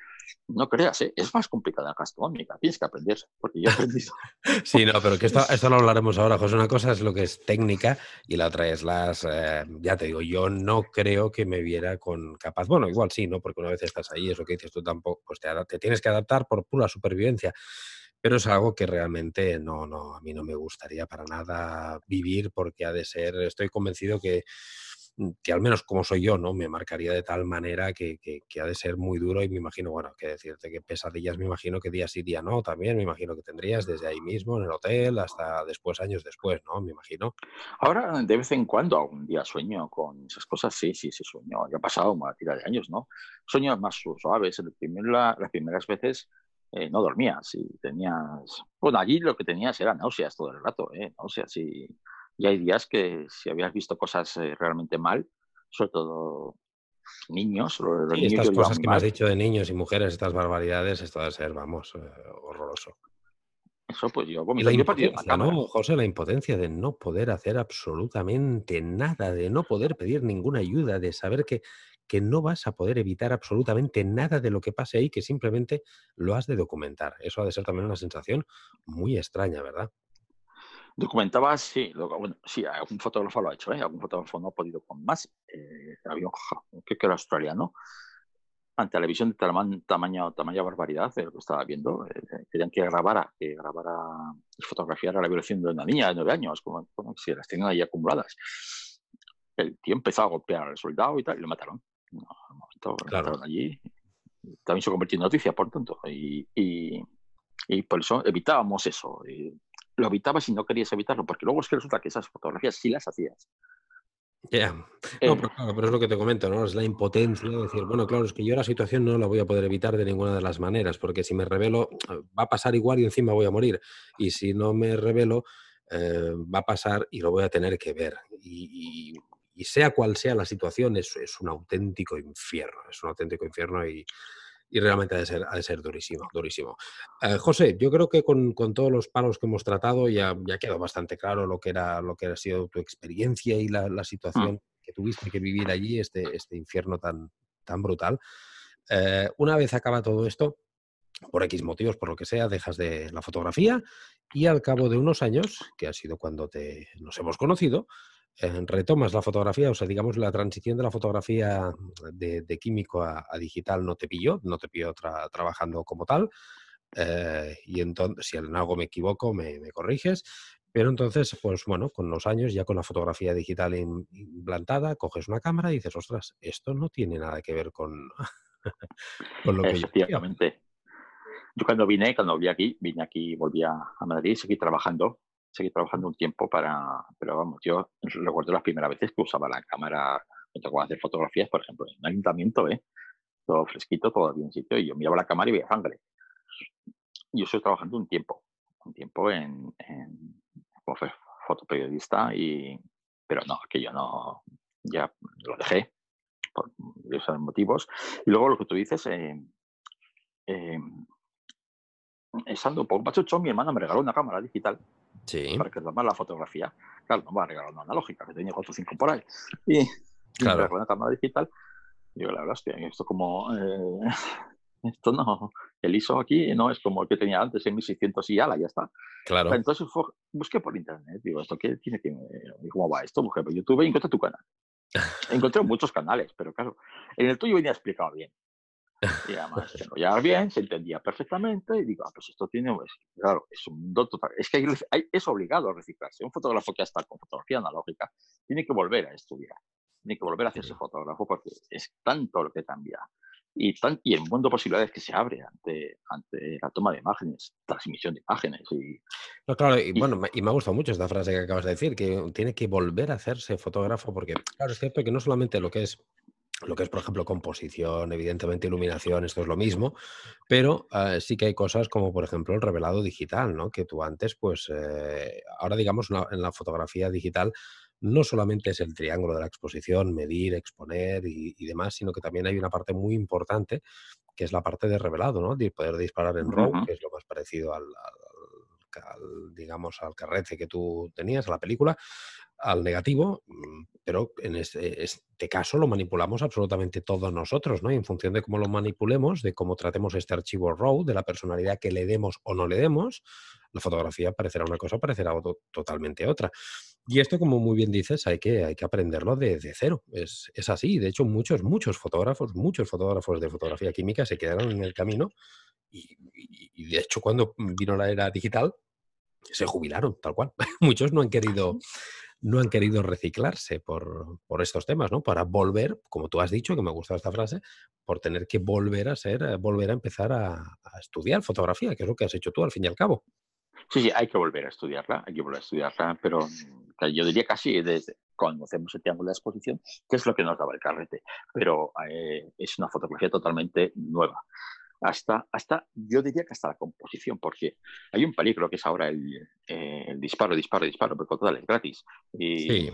no creas, ¿eh? es más complicada la gastronómica, tienes que aprender, porque yo he aprendido. [LAUGHS] sí, no, pero que esto, esto lo hablaremos ahora, José. Una cosa es lo que es técnica y la otra es las, eh, ya te digo, yo no creo que me viera con capaz, bueno, igual sí, ¿no? Porque una vez estás ahí, es lo que dices tú tampoco, pues te, te tienes que adaptar por pura supervivencia pero es algo que realmente no, no, a mí no me gustaría para nada vivir porque ha de ser, estoy convencido que, mm, que al menos como soy yo, ¿no? Me marcaría de tal manera que, que, ha de ser muy duro y me imagino, bueno, que decirte que pesadillas me imagino que día sí, día no, también me imagino que tendrías desde ahí mismo en el hotel hasta después, años después, ¿no? Me imagino. Ahora, de vez en cuando, algún día sueño con esas cosas, sí, sí, sí sueño, ya ha pasado una tira de años, ¿no? Sueños más suaves, las primeras veces eh, no dormías y tenías... Bueno, allí lo que tenías era náuseas todo el rato, ¿eh? Náuseas y, y hay días que si habías visto cosas eh, realmente mal, sobre todo niños. Los estas cosas que me has dicho de niños y mujeres, estas barbaridades, esto debe ser, vamos, eh, horroroso. Eso pues yo y la impotencia, ¿no, José? La impotencia de no poder hacer absolutamente nada, de no poder pedir ninguna ayuda, de saber que que no vas a poder evitar absolutamente nada de lo que pase ahí, que simplemente lo has de documentar. Eso ha de ser también una sensación muy extraña, ¿verdad? Documentaba, sí, bueno, sí, algún fotógrafo lo ha hecho, ¿eh? algún fotógrafo no ha podido con más. Eh, había un que era australiano, ante la visión de tamaño, tamaño barbaridad de lo que estaba viendo, eh, querían que grabara, que grabara fotografiara la violación de una niña de nueve años, como, si las tenían ahí acumuladas. El tío empezó a golpear al soldado y tal, y lo mataron claro. allí. También se convirtió en noticia, por tanto. Y, y, por eso evitábamos eso. lo evitabas y no querías evitarlo, porque luego es que resulta que esas fotografías sí las hacías. Ya, No, eh. pero, claro, pero es lo que te comento, ¿no? Es la impotencia de decir, bueno, claro, es que yo la situación no la voy a poder evitar de ninguna de las maneras, porque si me revelo, va a pasar igual y encima voy a morir. Y si no me revelo, eh, va a pasar y lo voy a tener que ver. Y, sea cual sea la situación, es, es, un auténtico infierno, es un auténtico infierno y, y realmente ha de ser, ha de ser durísimo, durísimo. Eh, José, yo creo que con, con, todos los palos que hemos tratado ya, ya quedó bastante claro lo que, era, lo que ha sido tu experiencia y la, la mm. situación que tuviste que vivir allí, este, este infierno tan, tan brutal. Eh, una vez acaba todo esto, por X motivos, por lo que sea, dejas de la fotografía y al cabo de unos años, que ha sido cuando te, nos hemos conocido, retomas la fotografía, o sea, digamos, la transición de la fotografía de, químico a, digital no te pilló, no te pilló trabajando como tal. Eh, y entonces, si en algo me equivoco, me, corriges. Pero entonces, pues bueno, con los años, ya con la fotografía digital implantada, coges una cámara y dices, ostras, esto no tiene nada que ver con, [LAUGHS] con lo que yo. Yo cuando vine, cuando volví aquí, vine aquí, volví a, Madrid y seguí trabajando seguí trabajando un tiempo para, pero vamos, yo recuerdo las primeras veces que usaba la cámara, me tocó hacer fotografías, por ejemplo, en un ayuntamiento, ¿eh? todo fresquito, todo bien sitio, y yo miraba la cámara y veía sangre. Yo estoy trabajando un tiempo, un tiempo en, como fotoperiodista, y, pero no, que yo no, ya lo dejé por esos motivos. Y luego lo que tú dices, eh, eh, estando un poco machucho, mi hermana me regaló una cámara digital Sí. Para que tomar la fotografía. Claro, no me va a regalar una analógica, que tenía 4 o 5 por ahí. Y, claro. una cámara digital. Yo, la verdad, hostia, esto como. Eh, [LAUGHS] esto no. El ISO aquí no es como el que tenía antes, en 1600 y ala, ya está. Claro. Entonces busqué por internet. Digo, ¿esto qué tiene que.? ¿Cómo va esto? Busqué por YouTube y encontré tu canal. [LAUGHS] encontré muchos canales, pero claro, en el tuyo venía explicado bien. [LAUGHS] Y además se enrollaba bien, se entendía perfectamente y digo, ah, pues esto tiene, pues, claro, es un mundo total. Es que hay, es obligado a reciclarse. Un fotógrafo que está con fotografía analógica tiene que volver a estudiar, tiene que volver a hacerse fotógrafo porque es tanto lo que cambia y, tan, y el mundo de posibilidades que se abre ante, ante la toma de imágenes, transmisión de imágenes. Y, claro, y, bueno, y me ha gustado mucho esta frase que acabas de decir, que tiene que volver a hacerse fotógrafo porque, claro, es cierto que no solamente lo que es lo que es, por ejemplo, composición, evidentemente iluminación, esto es lo mismo, pero eh, sí que hay cosas como, por ejemplo, el revelado digital, ¿no? Que tú antes, pues, eh, ahora digamos, en la fotografía digital no solamente es el triángulo de la exposición, medir, exponer y, demás, sino que también hay una parte muy importante que es la parte de revelado, ¿no? De poder disparar en RAW, que es lo más parecido al, digamos, al carrete que tú tenías, a la película, al negativo, mm, pero en este, este, caso lo manipulamos absolutamente todos nosotros, ¿no? Y en función de cómo lo manipulemos, de cómo tratemos este archivo RAW, de la personalidad que le demos o no le demos, la fotografía parecerá una cosa, parecerá totalmente otra. Y esto, como muy bien dices, hay que, hay que aprenderlo de, cero. Es, es, así. De hecho, muchos, muchos fotógrafos, muchos fotógrafos de fotografía química se quedaron en el camino y, y de hecho, cuando vino la era digital, se jubilaron, tal cual. [LAUGHS] Muchos no han querido no han querido reciclarse por, estos temas, ¿no? Para volver, como tú has dicho, que me gusta esta frase, por tener que volver a ser, eh, volver a empezar a, estudiar fotografía, que es lo que has hecho tú al fin y al cabo. Sí, sí, hay que volver a estudiarla, hay que volver a estudiarla, pero mm, yo diría casi desde cuando hacemos el triángulo de exposición, que es lo que nos daba el carrete, pero eh, es una fotografía totalmente nueva hasta, hasta, yo diría que hasta la composición, porque hay un peligro que es ahora el, eh, disparo, disparo, disparo, porque total es gratis. Y,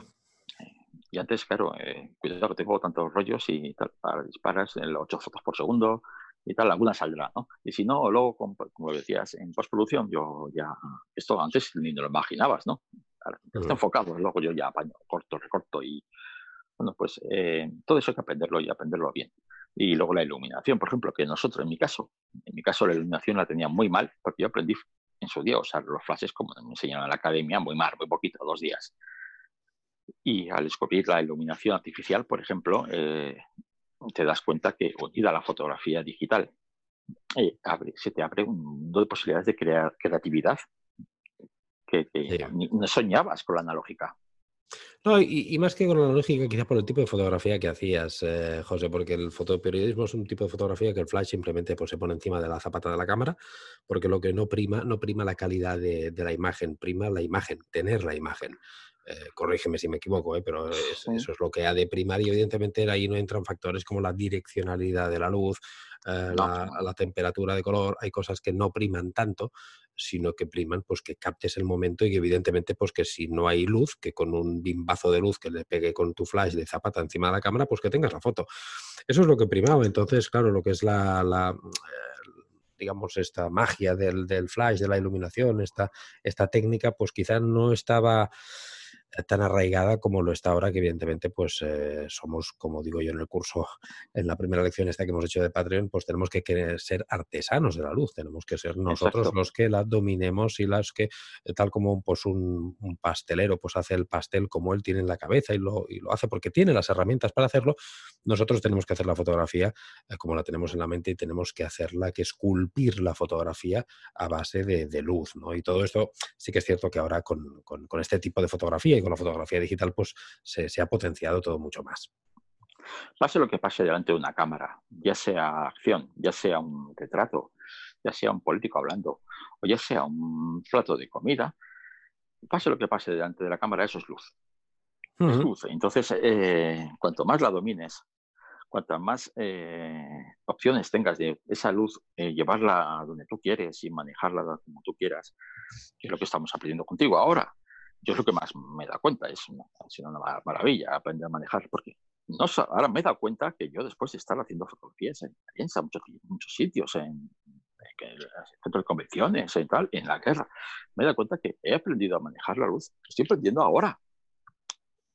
y antes, claro, eh, cuidado que tengo tantos rollos y tal, para disparas en 8 fotos por segundo y tal, alguna saldrá, ¿no? Y si no, luego, como, decías, en postproducción, yo ya, esto antes ni lo imaginabas, ¿no? está enfocado, luego yo ya apaño, corto, recorto y, bueno, pues eh, todo eso hay que aprenderlo y aprenderlo bien. Y luego la iluminación, por ejemplo, que nosotros, en mi caso, en mi caso la iluminación la tenía muy mal, porque yo aprendí en su día a usar los flashes como me enseñaron en la academia, muy mal, muy poquito, dos días. Y al descubrir la iluminación artificial, por ejemplo, eh, te das cuenta que unida a la fotografía digital, eh, se te abre un mundo de posibilidades de crear creatividad que, no soñabas con la analógica. No, y, más que con la lógica, quizás por el tipo de fotografía que hacías, eh, José, porque el fotoperiodismo es un tipo de fotografía que el flash simplemente pues, se pone encima de la zapata de la cámara, porque lo que no prima, no prima la calidad de, la imagen, prima la imagen, tener la imagen. Eh, corrígeme si me equivoco, eh, pero eso es lo que ha de primar y evidentemente ahí no entran factores como la direccionalidad de la luz, la, temperatura de color, hay cosas que no priman tanto, sino que priman pues que captes el momento y que evidentemente pues que si no hay luz, que con un bimbazo de luz que le pegue con tu flash de zapata encima de la cámara, pues que tengas la foto. Eso es lo que primaba. Entonces, claro, lo que es la, eh, digamos, esta magia del, del, flash, de la iluminación, esta, esta técnica, pues quizás no estaba eh, tan arraigada como lo está ahora, que evidentemente pues eh, somos, como digo yo en el curso, [LAUGHS] en la primera lección esta que hemos hecho de Patreon, pues tenemos que querer ser artesanos de la luz, tenemos que ser nosotros los que la dominemos y las que, eh, tal como pues un, pastelero pues hace el pastel como él tiene en la cabeza y lo, y lo hace porque tiene las herramientas para hacerlo, nosotros tenemos que hacer la fotografía como la tenemos en la mente y tenemos que hacerla, que esculpir la fotografía a base de, luz, ¿no? Y todo esto sí que es cierto que ahora con, con, con este tipo de fotografía y con la fotografía digital pues se, ha potenciado todo mucho más. Pase lo que pase delante de una cámara, ya sea acción, ya sea un retrato, ya sea un político hablando, o ya sea un plato de comida, pase lo que pase delante de la cámara, eso es luz. Es luz. Entonces, eh, cuanto más la domines, cuantas más eh, opciones tengas de esa luz, eh, llevarla donde tú quieres y manejarla como tú quieras, que es lo que estamos aprendiendo contigo ahora yo es lo que más me da cuenta, es una, una maravilla aprender a manejar, porque no, ahora me he dado cuenta que yo después de estar haciendo fotografías en muchos, muchos sitios, en, en, centros de convenciones, en tal, en la guerra, me he dado cuenta que he aprendido a manejar la luz, estoy aprendiendo ahora.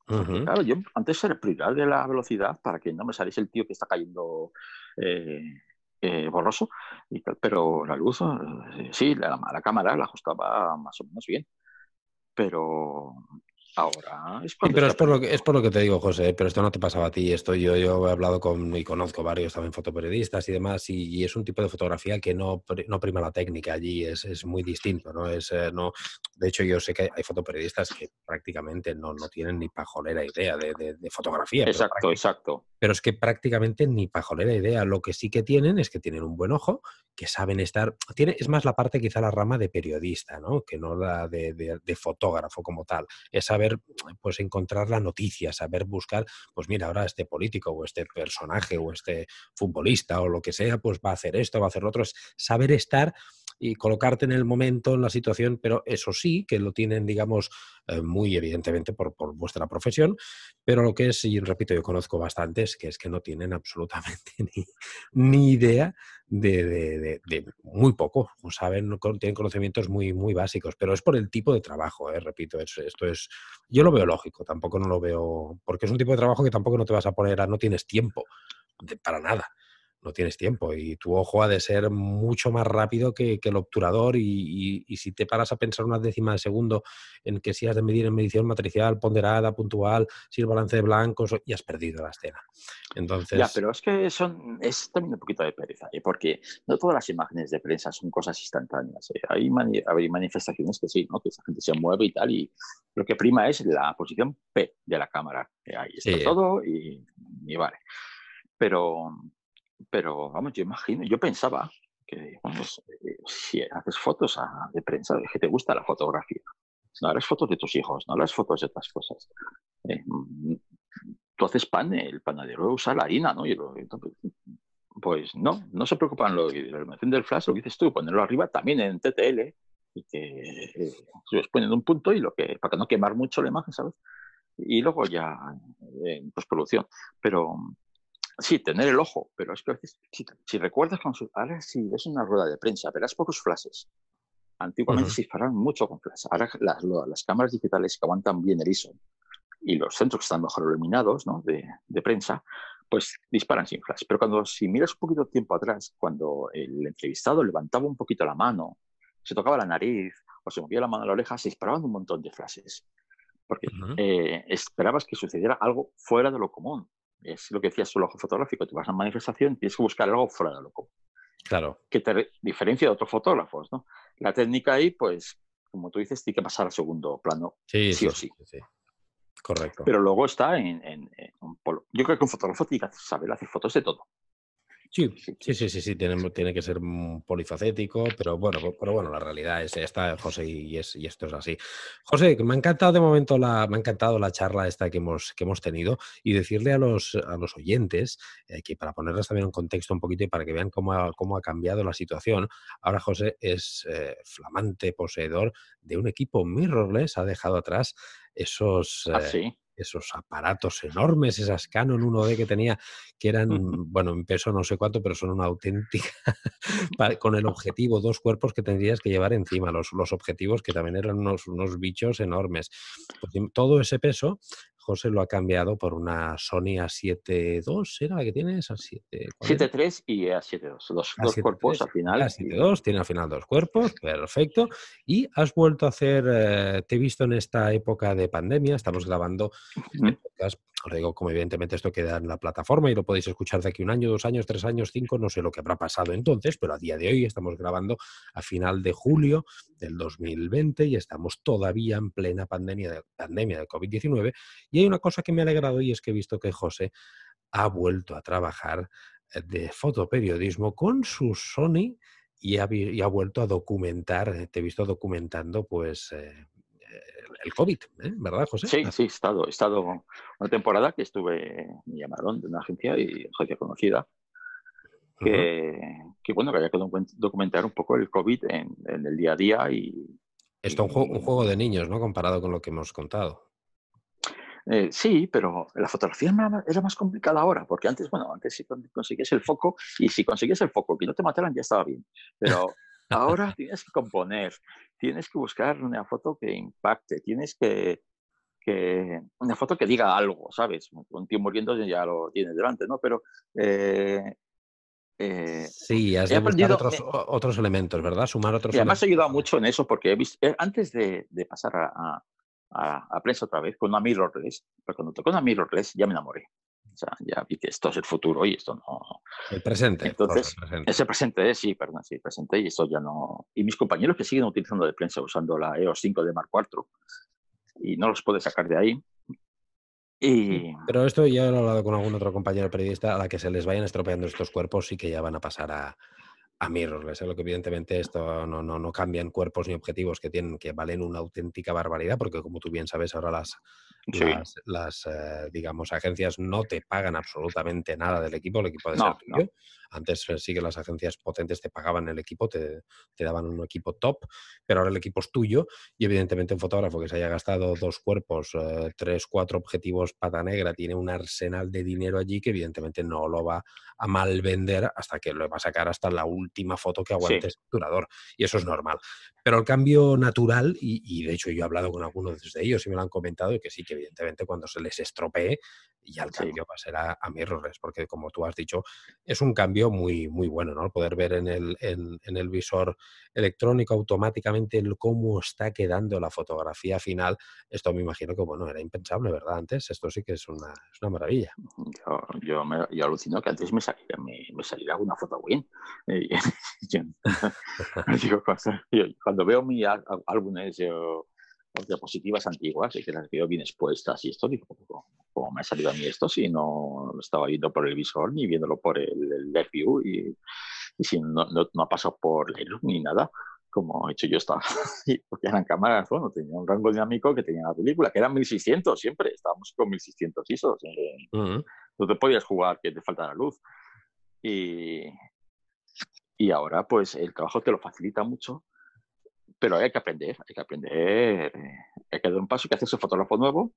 Claro, yo antes era prioridad de la velocidad para que no me saliese el tío que está cayendo eh, eh, borroso, y tal, pero la luz, eh, sí, la, la cámara la ajustaba más o menos bien pero ahora es pero es por, lo que, es por lo que te digo, José, pero esto no te pasaba a ti. Esto yo, yo he hablado con y conozco varios también fotoperiodistas y demás, y, es un tipo de fotografía que no, no prima la técnica allí, es, es muy distinto. ¿no? Es, eh, no, de hecho, yo sé que hay fotoperiodistas que prácticamente no, no tienen ni pajolera idea de, de, fotografía. Exacto, exacto. Pero es que prácticamente ni pajolera idea. Lo que sí que tienen es que tienen un buen ojo, que saben estar. Tiene, es más la parte, quizá la rama de periodista, ¿no? Que no la de, de fotógrafo como tal. Es saber pues encontrar la noticia, saber buscar, pues mira, ahora este político o este personaje o este futbolista o lo que sea, pues va a hacer esto, va a hacer lo otro, es saber estar y colocarte en el momento, en la situación, pero eso sí, que lo tienen, digamos, eh, muy evidentemente por, vuestra profesión, pero lo que es, y repito, yo conozco bastantes, que es que no tienen absolutamente [LAUGHS] ni, idea de, muy poco, saben, tienen conocimientos muy, muy básicos, pero es por el tipo de trabajo, eh, repito, esto es, yo lo veo lógico, tampoco no lo veo, porque es un tipo de trabajo que tampoco no te vas a poner a, no tienes tiempo para nada no tienes tiempo y tu ojo ha de ser mucho más rápido que, el obturador y, si te paras a pensar una décima de segundo en que si has de medir en medición matricial, ponderada, puntual, si el balance de blancos, ya has perdido la escena. Entonces... Ya, pero es que son, es también un poquito de pereza, ¿eh? porque no todas las imágenes de prensa son cosas instantáneas. ¿eh? Hay, hay, manifestaciones que sí, ¿no? que esa gente se mueve y tal, y lo que prima es la posición P de la cámara. Ahí está todo y, y vale. Pero, pero vamos, yo imagino, yo pensaba que vamos, eh, si haces fotos de prensa, que te gusta la fotografía, no harás fotos de tus hijos, no harás fotos de otras cosas. Eh, mm, tú haces pan, el panadero usa la harina, ¿no? Y pues no, no se preocupan lo, la iluminación del flash, lo que dices tú, ponerlo arriba también en TTL, y que eh, se ponen un punto y lo que, para no quemar mucho la imagen, ¿sabes? Y luego ya en postproducción. Pero Sí, tener el ojo, pero es que a veces, si, recuerdas, con ahora si ves una rueda de prensa, verás pocos flashes. Antiguamente se disparaban mucho con flashes. Ahora las, las, cámaras digitales que aguantan bien el ISO y los centros que están mejor iluminados ¿no? de, de, prensa, pues disparan sin flash. Pero cuando, si miras un poquito tiempo atrás, cuando el entrevistado levantaba un poquito la mano, se tocaba la nariz o se movía la mano a la oreja, se disparaban un montón de flashes. Porque eh, esperabas que sucediera algo fuera de lo común es lo que decías el ojo fotográfico. Tú vas a una manifestación tienes que buscar algo fuera de lo común. Claro. Que te diferencia de otros fotógrafos, ¿no? La técnica ahí, pues, como tú dices, tiene que pasar al segundo plano, sí, o sí. Correcto. Pero luego está en, un polo. Yo creo que un fotógrafo tiene que saber hacer fotos de todo. Sí, sí, sí, sí, sí, tiene, tiene que ser polifacético, pero bueno, pero bueno, la realidad es esta, José, y, es, y esto es así. José, me ha encantado de momento la, me ha encantado la charla esta que hemos, que hemos tenido y decirle a los, a los oyentes eh, que para ponerles también en contexto un poquito y para que vean cómo ha, cómo ha cambiado la situación, ahora José es eh, flamante poseedor de un equipo mirrorless, ha dejado atrás esos... ¿Ah, sí? Esos aparatos enormes, esas Canon 1D que tenía, que eran, bueno, en peso no sé cuánto, pero son una auténtica, [LAUGHS] con el objetivo, dos cuerpos que tendrías que llevar encima, los, los objetivos que también eran unos, unos bichos enormes. Pues todo ese peso José lo ha cambiado por una Sony A7 II, ¿era la que tienes? A7, 7.3 y A7 dos, dos cuerpos al final. A7 II, tiene al final dos cuerpos, perfecto. Y has vuelto a hacer, eh, te he visto en esta época de pandemia, estamos grabando este podcast os digo, como evidentemente esto queda en la plataforma y lo podéis escuchar de aquí un año, dos años, tres años, cinco, no sé lo que habrá pasado entonces, pero a día de hoy estamos grabando a final de julio del 2020 y estamos todavía en plena pandemia de, pandemia de COVID-19. Y hay una cosa que me ha alegrado y es que he visto que José ha vuelto a trabajar eh, de fotoperiodismo con su Sony y ha, ha, vuelto a documentar, eh, te he visto documentando pues eh, el COVID, ¿eh? ¿verdad, José? Sí, sí, he estado, he estado una temporada que estuve, me llamaron de una agencia y agencia conocida, que, bueno, que había que documentar un poco el COVID en, el día a día y... Esto es un, un juego de niños, ¿no? Comparado con lo que hemos contado. Eh, sí, pero la fotografía era más complicada ahora, porque antes, bueno, antes si conseguías el foco y si conseguías el foco que no te mataran ya estaba bien, pero ahora tienes que componer, tienes que buscar una foto que impacte, tienes que, que una foto que diga algo, ¿sabes? Un tío muriendo ya lo tienes delante, ¿no? Pero eh, eh, sí, has de buscar otros, otros, elementos, ¿verdad? Sumar otros y además he ayudado mucho en eso porque he visto, eh, antes de, de pasar a, a, a, prensa otra vez con una mirrorless, pero cuando tocó una mirrorless ya me enamoré. O sea, ya vi que esto es el futuro y esto no. El presente. Entonces, ese presente, sí, perdón, sí, presente y esto ya no. Y mis compañeros que siguen utilizando de prensa usando la EOS 5 de Mark IV y no los puede sacar de ahí. Y... Pero esto ya lo he hablado con algún otro compañero periodista, a la que se les vayan estropeando estos cuerpos y que ya van a pasar a, a mirrorless, lo que evidentemente esto no, no, no, cambian cuerpos ni objetivos que tienen que valen una auténtica barbaridad, porque como tú bien sabes, ahora las, las, eh, digamos, agencias no te pagan absolutamente nada del equipo, el equipo de ser tuyo. Antes eh, sí que las agencias potentes te pagaban el equipo, te, te, daban un equipo top, pero ahora el equipo es tuyo y evidentemente un fotógrafo que se haya gastado dos cuerpos, eh, tres, cuatro objetivos pata negra, tiene un arsenal de dinero allí que evidentemente no lo va a mal vender hasta que lo va a sacar hasta la última foto que aguante sí. durador. Y eso es normal. Pero el cambio natural, y, y, de hecho yo he hablado con algunos de ellos y me lo han comentado, que sí que evidentemente cuando se les estropee, ya el cambio sí. va a ser a, a mirrorless, porque como tú has dicho, es un cambio muy, muy bueno, ¿no? Poder ver en el, en, en el visor electrónico automáticamente el cómo está quedando la fotografía final. Esto me imagino que, bueno, era impensable, ¿verdad? Antes, esto sí que es una, es una maravilla. Yo, yo, me, yo alucino que antes me salía, me, me salía una foto bien. Eh, [LAUGHS] [LAUGHS] yo, cuando veo mis álbumes, yo las diapositivas antiguas, que las veo bien expuestas y esto, digo, ¿cómo, ¿cómo, me ha salido a mí esto si no lo estaba viendo por el visor ni viéndolo por el, el View y, y si no, no, no, ha pasado por Lightroom ni nada, como he hecho yo estaba, [LAUGHS] porque eran cámaras, bueno, tenía un rango dinámico que tenía la película, que eran 1600 siempre, estábamos con 1600 ISOs, eh, uh -huh. no te podías jugar que te falta la luz. Y, y ahora pues el trabajo te lo facilita mucho pero hay que aprender, hay que aprender, eh, hay que dar un paso, hay que hacerse fotógrafo nuevo,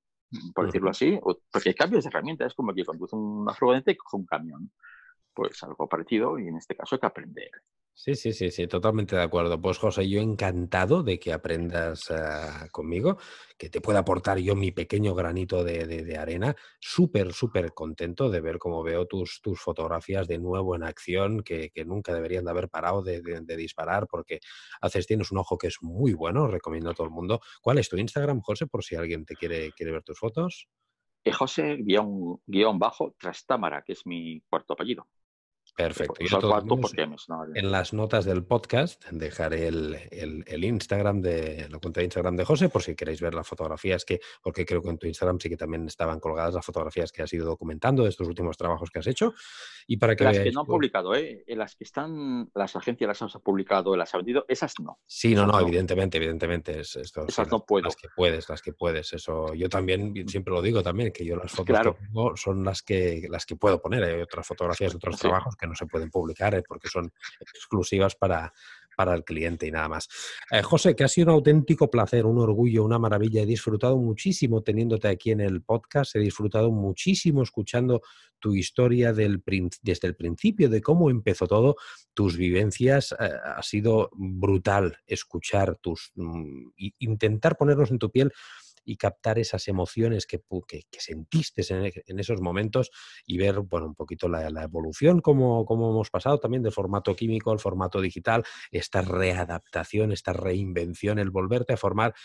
por decirlo así, porque hay cambios de herramientas, es como que conduce una furgoneta y coge un camión, pues algo parecido, y en este caso hay que aprender. Sí, sí, sí, sí, totalmente de acuerdo. Pues José, yo encantado de que aprendas uh, conmigo, que te pueda aportar yo mi pequeño granito de, de, arena. Súper, súper contento de ver cómo veo tus, tus fotografías de nuevo en acción, que, que nunca deberían de haber parado de, de, disparar, porque haces, tienes un ojo que es muy bueno, recomiendo a todo el mundo. ¿Cuál es tu Instagram, José, por si alguien te quiere, quiere ver tus fotos? Eh, José, guion, guion bajo, Trastámara, que es mi cuarto apellido. Perfecto. en las notas del podcast dejaré el, Instagram de la cuenta de Instagram de José por si queréis ver las fotografías que, porque creo que en tu Instagram sí que también estaban colgadas las fotografías que has ido documentando de estos últimos trabajos que has hecho. Y para que las que no han publicado, ¿eh? las que están, las agencias las han publicado, las han vendido, esas no. Sí, no, no, evidentemente, evidentemente. Es, esto, esas no puedo. Las que puedes, las que puedes. Eso yo también siempre lo digo también, que yo las fotos que tengo son las que, las que puedo poner. Hay otras fotografías de otros trabajos que no se pueden publicar porque son exclusivas para, para el cliente y nada más. Eh, José, que ha sido un auténtico placer, un orgullo, una maravilla. He disfrutado muchísimo teniéndote aquí en el podcast, he disfrutado muchísimo escuchando tu historia desde el principio, de cómo empezó todo, tus vivencias. Eh, ha sido brutal escuchar tus... Mm, intentar ponernos en tu piel y captar esas emociones que, que, sentiste en, esos momentos y ver bueno, un poquito la, evolución, como, como hemos pasado también del formato químico al formato digital, esta readaptación, esta reinvención, el volverte a formar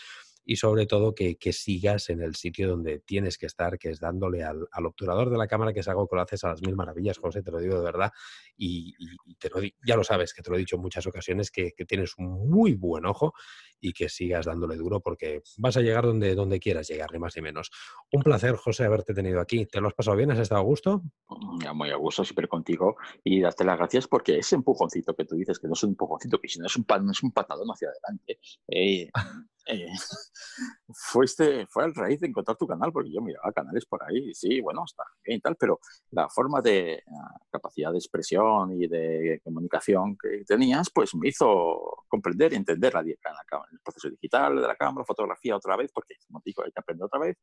y sobre todo que, sigas en el sitio donde tienes que estar, que es dándole al, obturador de la cámara, que es algo que lo haces a las mil maravillas, José, te lo digo de verdad, y, te lo, ya lo sabes, que te lo he dicho en muchas ocasiones, que, tienes un muy buen ojo y que sigas dándole duro porque vas a llegar donde, donde quieras llegar, ni más ni menos. Un placer, José, haberte tenido aquí. ¿Te lo has pasado bien? ¿Has estado a gusto? Mm, muy a gusto, siempre contigo y darte las gracias porque ese empujoncito que tú dices, que no es un empujoncito, que si no es un, no es un patadón hacia adelante, eh, [LAUGHS] eh, [LAUGHS] fuiste, fue al raíz de encontrar tu canal, porque yo miraba canales por ahí, y sí, bueno, está bien y tal, pero la forma de capacidad de expresión y de comunicación que tenías, pues me hizo comprender y entender la, el proceso digital de la cámara, fotografía otra vez, porque como digo, hay que aprender otra vez.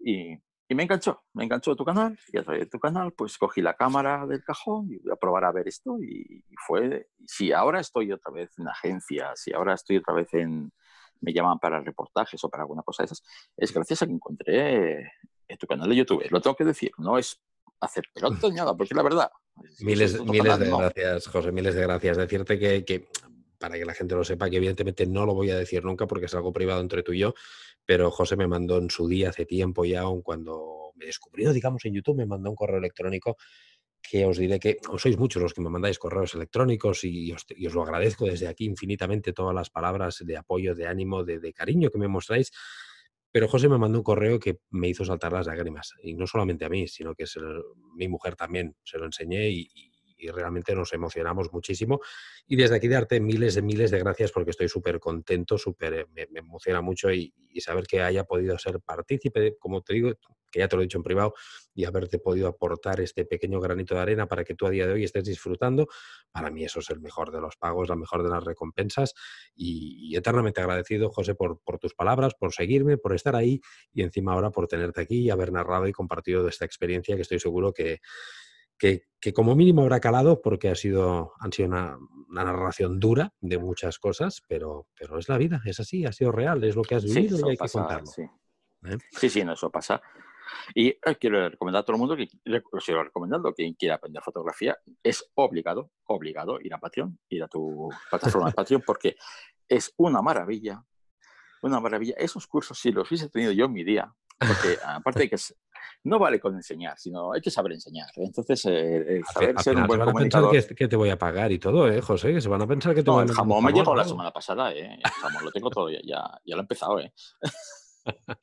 Y, y me enganchó, me enganchó tu canal, y a través de tu canal, pues cogí la cámara del cajón y voy a probar a ver esto, y, y fue, si ahora estoy otra vez en agencias, si ahora estoy otra vez en me llaman para reportajes o para alguna cosa de esas, es gracias a que encontré en tu canal de YouTube. Lo tengo que decir, no es hacer pelota ni nada, porque la verdad. Miles, miles de gracias, José, miles de gracias. Decirte que, que, para que la gente lo sepa, que evidentemente no lo voy a decir nunca porque es algo privado entre tú y yo, pero José me mandó en su día, hace tiempo ya, aun cuando me descubrió, digamos, en YouTube, me mandó un correo electrónico que os diré que os sois muchos los que me mandáis correos electrónicos y os, lo agradezco desde aquí infinitamente todas las palabras de apoyo, de ánimo, de, cariño que me mostráis. Pero José me mandó un correo que me hizo saltar las lágrimas. Y no solamente a mí, sino que mi mujer también se lo enseñé y realmente nos emocionamos muchísimo. Y desde aquí darte miles de miles de gracias porque estoy súper contento, súper, me, emociona mucho y, saber que haya podido ser partícipe, como te digo, que ya te lo he dicho en privado, y haberte podido aportar este pequeño granito de arena para que tú a día de hoy estés disfrutando, para mí eso es el mejor de los pagos, la mejor de las recompensas y, eternamente agradecido, José, por, por, tus palabras, por seguirme, por estar ahí y encima ahora por tenerte aquí y haber narrado y compartido esta experiencia que estoy seguro que, que, como mínimo habrá calado porque ha sido, han sido una, narración dura de muchas cosas, pero, pero es la vida, es así, ha sido real, es lo que has vivido y hay que contarlo. ¿eh? Sí. sí, no, eso pasa. Y eh, quiero recomendar a todo el mundo que sigo recomendando quien quiera aprender fotografía, es obligado, obligado ir a Patreon, ir a tu plataforma de Patreon, porque es una maravilla, una maravilla. Esos cursos, si los hubiese tenido yo en mi día, porque aparte de que no vale con enseñar, sino hay que saber enseñar. Entonces, eh, eh saber ser un buen se van a pensar que, te voy a pagar y todo, ¿eh, José? Que se van a pensar que te no, voy a... el jamón me llegó la semana pasada, ¿eh? El jamón lo tengo todo, ya, ya, lo he empezado, ¿eh? [LAUGHS]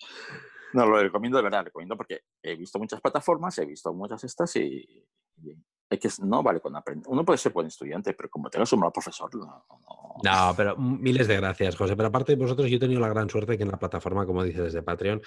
no, lo recomiendo de verdad, lo recomiendo porque he visto muchas plataformas, he visto muchas estas y, hay que, no vale con aprender. Uno puede ser buen estudiante, pero como tengas un mal profesor, no, no. No, pero miles de gracias, José. Pero aparte de vosotros, yo he tenido la gran suerte que en la plataforma, como dices, desde Patreon,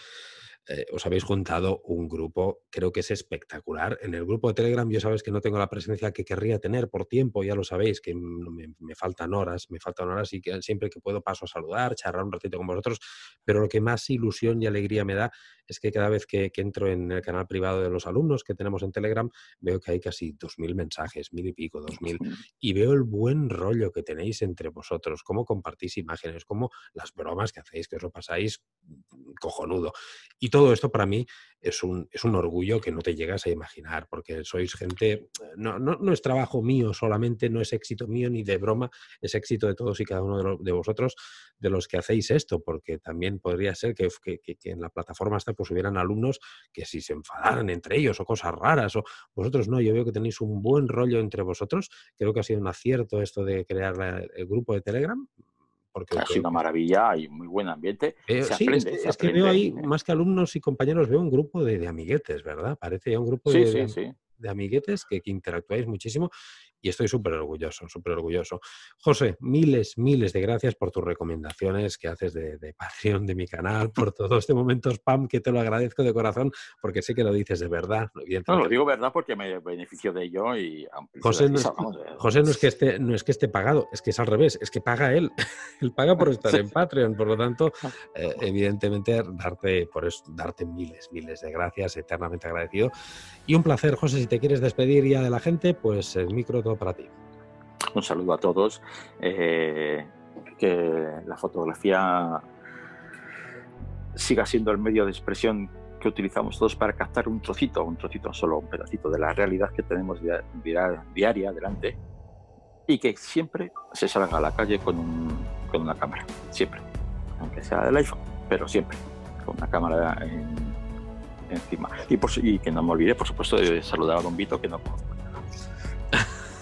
eh, os habéis juntado un grupo, creo que es espectacular. En el grupo de Telegram yo sabes que no tengo la presencia que querría tener por tiempo, ya lo sabéis, que me, faltan horas, me faltan horas y que siempre que puedo paso a saludar, charlar un ratito con vosotros, pero lo que más ilusión y alegría me da es que cada vez que, entro en el canal privado de los alumnos que tenemos en Telegram, veo que hay casi 2.000 mensajes, mil y pico, 2.000, y veo el buen rollo que tenéis entre vosotros, cómo compartís imágenes, cómo las bromas que hacéis, que os lo pasáis mm, cojonudo. Y todo esto para mí es un, es un orgullo que no te llegas a imaginar, porque sois gente, no, no, es trabajo mío solamente, no es éxito mío ni de broma, es éxito de todos y cada uno de, vosotros, de los que hacéis esto, porque también podría ser que, en la plataforma esta pues hubieran alumnos que si se enfadaran entre ellos o cosas raras, o vosotros no, yo veo que tenéis un buen rollo entre vosotros, creo que ha sido un acierto esto de crear el grupo de Telegram, porque ha sido una maravilla y muy buen ambiente. Eh, sí, es, que, veo ahí, más que alumnos y compañeros, veo un grupo de, amiguetes, ¿verdad? Parece ya un grupo de, de, amiguetes que, que, interactuáis muchísimo y estoy súper orgulloso, súper orgulloso. José, miles, miles de gracias por tus recomendaciones que haces de, de Patreon de mi canal, por todo este momento spam que te lo agradezco de corazón, porque sé que lo dices de verdad. No, lo digo verdad porque me beneficio de ello y José, no es, José no es, que [LAUGHS] esté, no es que esté pagado, es que es al revés, es que paga él. [LAUGHS] él paga por estar en Patreon, por lo tanto, eh, evidentemente, darte, por eso, darte miles, miles de gracias, eternamente agradecido. Y un placer, José, si te quieres despedir ya de la gente, pues el micro para ti. Un saludo a todos. Eh, que la fotografía siga siendo el medio de expresión que utilizamos todos para captar un trocito, un trocito solo, un pedacito de la realidad que tenemos diaria delante y que siempre se salga a la calle con, una cámara, siempre, aunque sea del iPhone, pero siempre, con una cámara encima. Y, y, que no me olvide, por supuesto, de saludar a Don Vito, que no.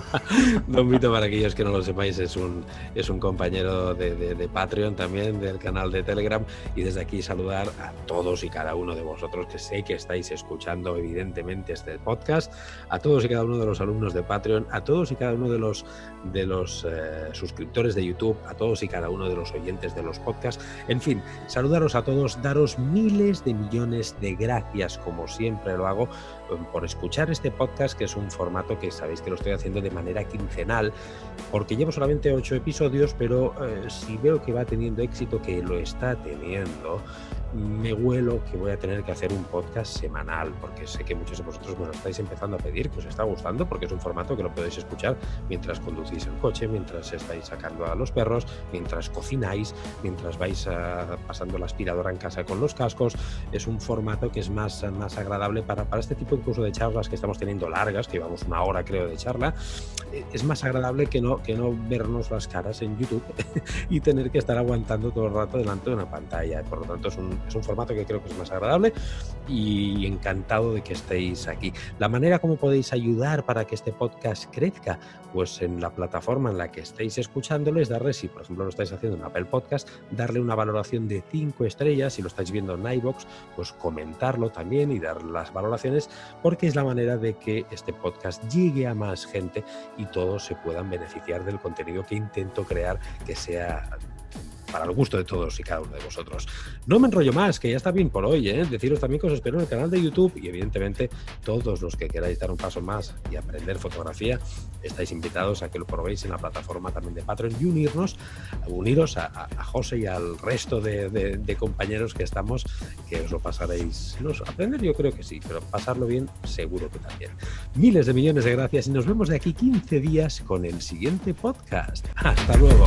[LAUGHS] Don Vito, para aquellos que no lo sepáis, es un, es un compañero de, Patreon también, del canal de Telegram. Y desde aquí saludar a todos y cada uno de vosotros que sé que estáis escuchando evidentemente este podcast, a todos y cada uno de los alumnos de Patreon, a todos y cada uno de los, de los eh, suscriptores de YouTube, a todos y cada uno de los oyentes de los podcasts. En fin, saludaros a todos, daros miles de millones de gracias, como siempre lo hago, por escuchar este podcast, que es un formato que sabéis que lo estoy haciendo de manera quincenal, porque llevo solamente ocho episodios, pero eh, si veo que va teniendo éxito, que lo está teniendo, me huelo que voy a tener que hacer un podcast semanal, porque sé que muchos de vosotros me lo estáis empezando a pedir, que os está gustando, porque es un formato que lo podéis escuchar mientras conducís el coche, mientras estáis sacando a los perros, mientras cocináis, mientras vais ah, pasando la aspiradora en casa con los cascos. Es un formato que es más, más agradable para, para este tipo incluso de charlas que estamos teniendo largas, que llevamos una hora creo de charla. Eh, es más agradable que no, que no vernos las caras en YouTube [LAUGHS] y tener que estar aguantando todo el rato delante de una pantalla. Por lo tanto, es un, es un formato que creo que es más agradable y encantado de que estéis aquí. La manera como podéis ayudar para que este podcast crezca, pues en la plataforma en la que estéis escuchándolo es darle, si por ejemplo lo estáis haciendo en Apple Podcast, darle una valoración de 5 estrellas, si lo estáis viendo en iBox, pues comentarlo también y dar las valoraciones, porque es la manera de que este podcast llegue a más gente y todos se puedan beneficiar del contenido que intento crear que sea para el gusto de todos y cada uno de vosotros. No me enrollo más, que ya está bien por hoy, ¿eh? Deciros también que os espero en el canal de YouTube y evidentemente todos los que queráis dar un paso más y aprender fotografía, estáis invitados a que lo probéis en la plataforma también de Patreon y unirnos, uniros a, José y al resto de, compañeros que estamos, que os lo pasaréis. No, aprender yo creo que sí, pero pasarlo bien seguro que también. Miles de millones de gracias y nos vemos de aquí 15 días con el siguiente podcast. Hasta luego.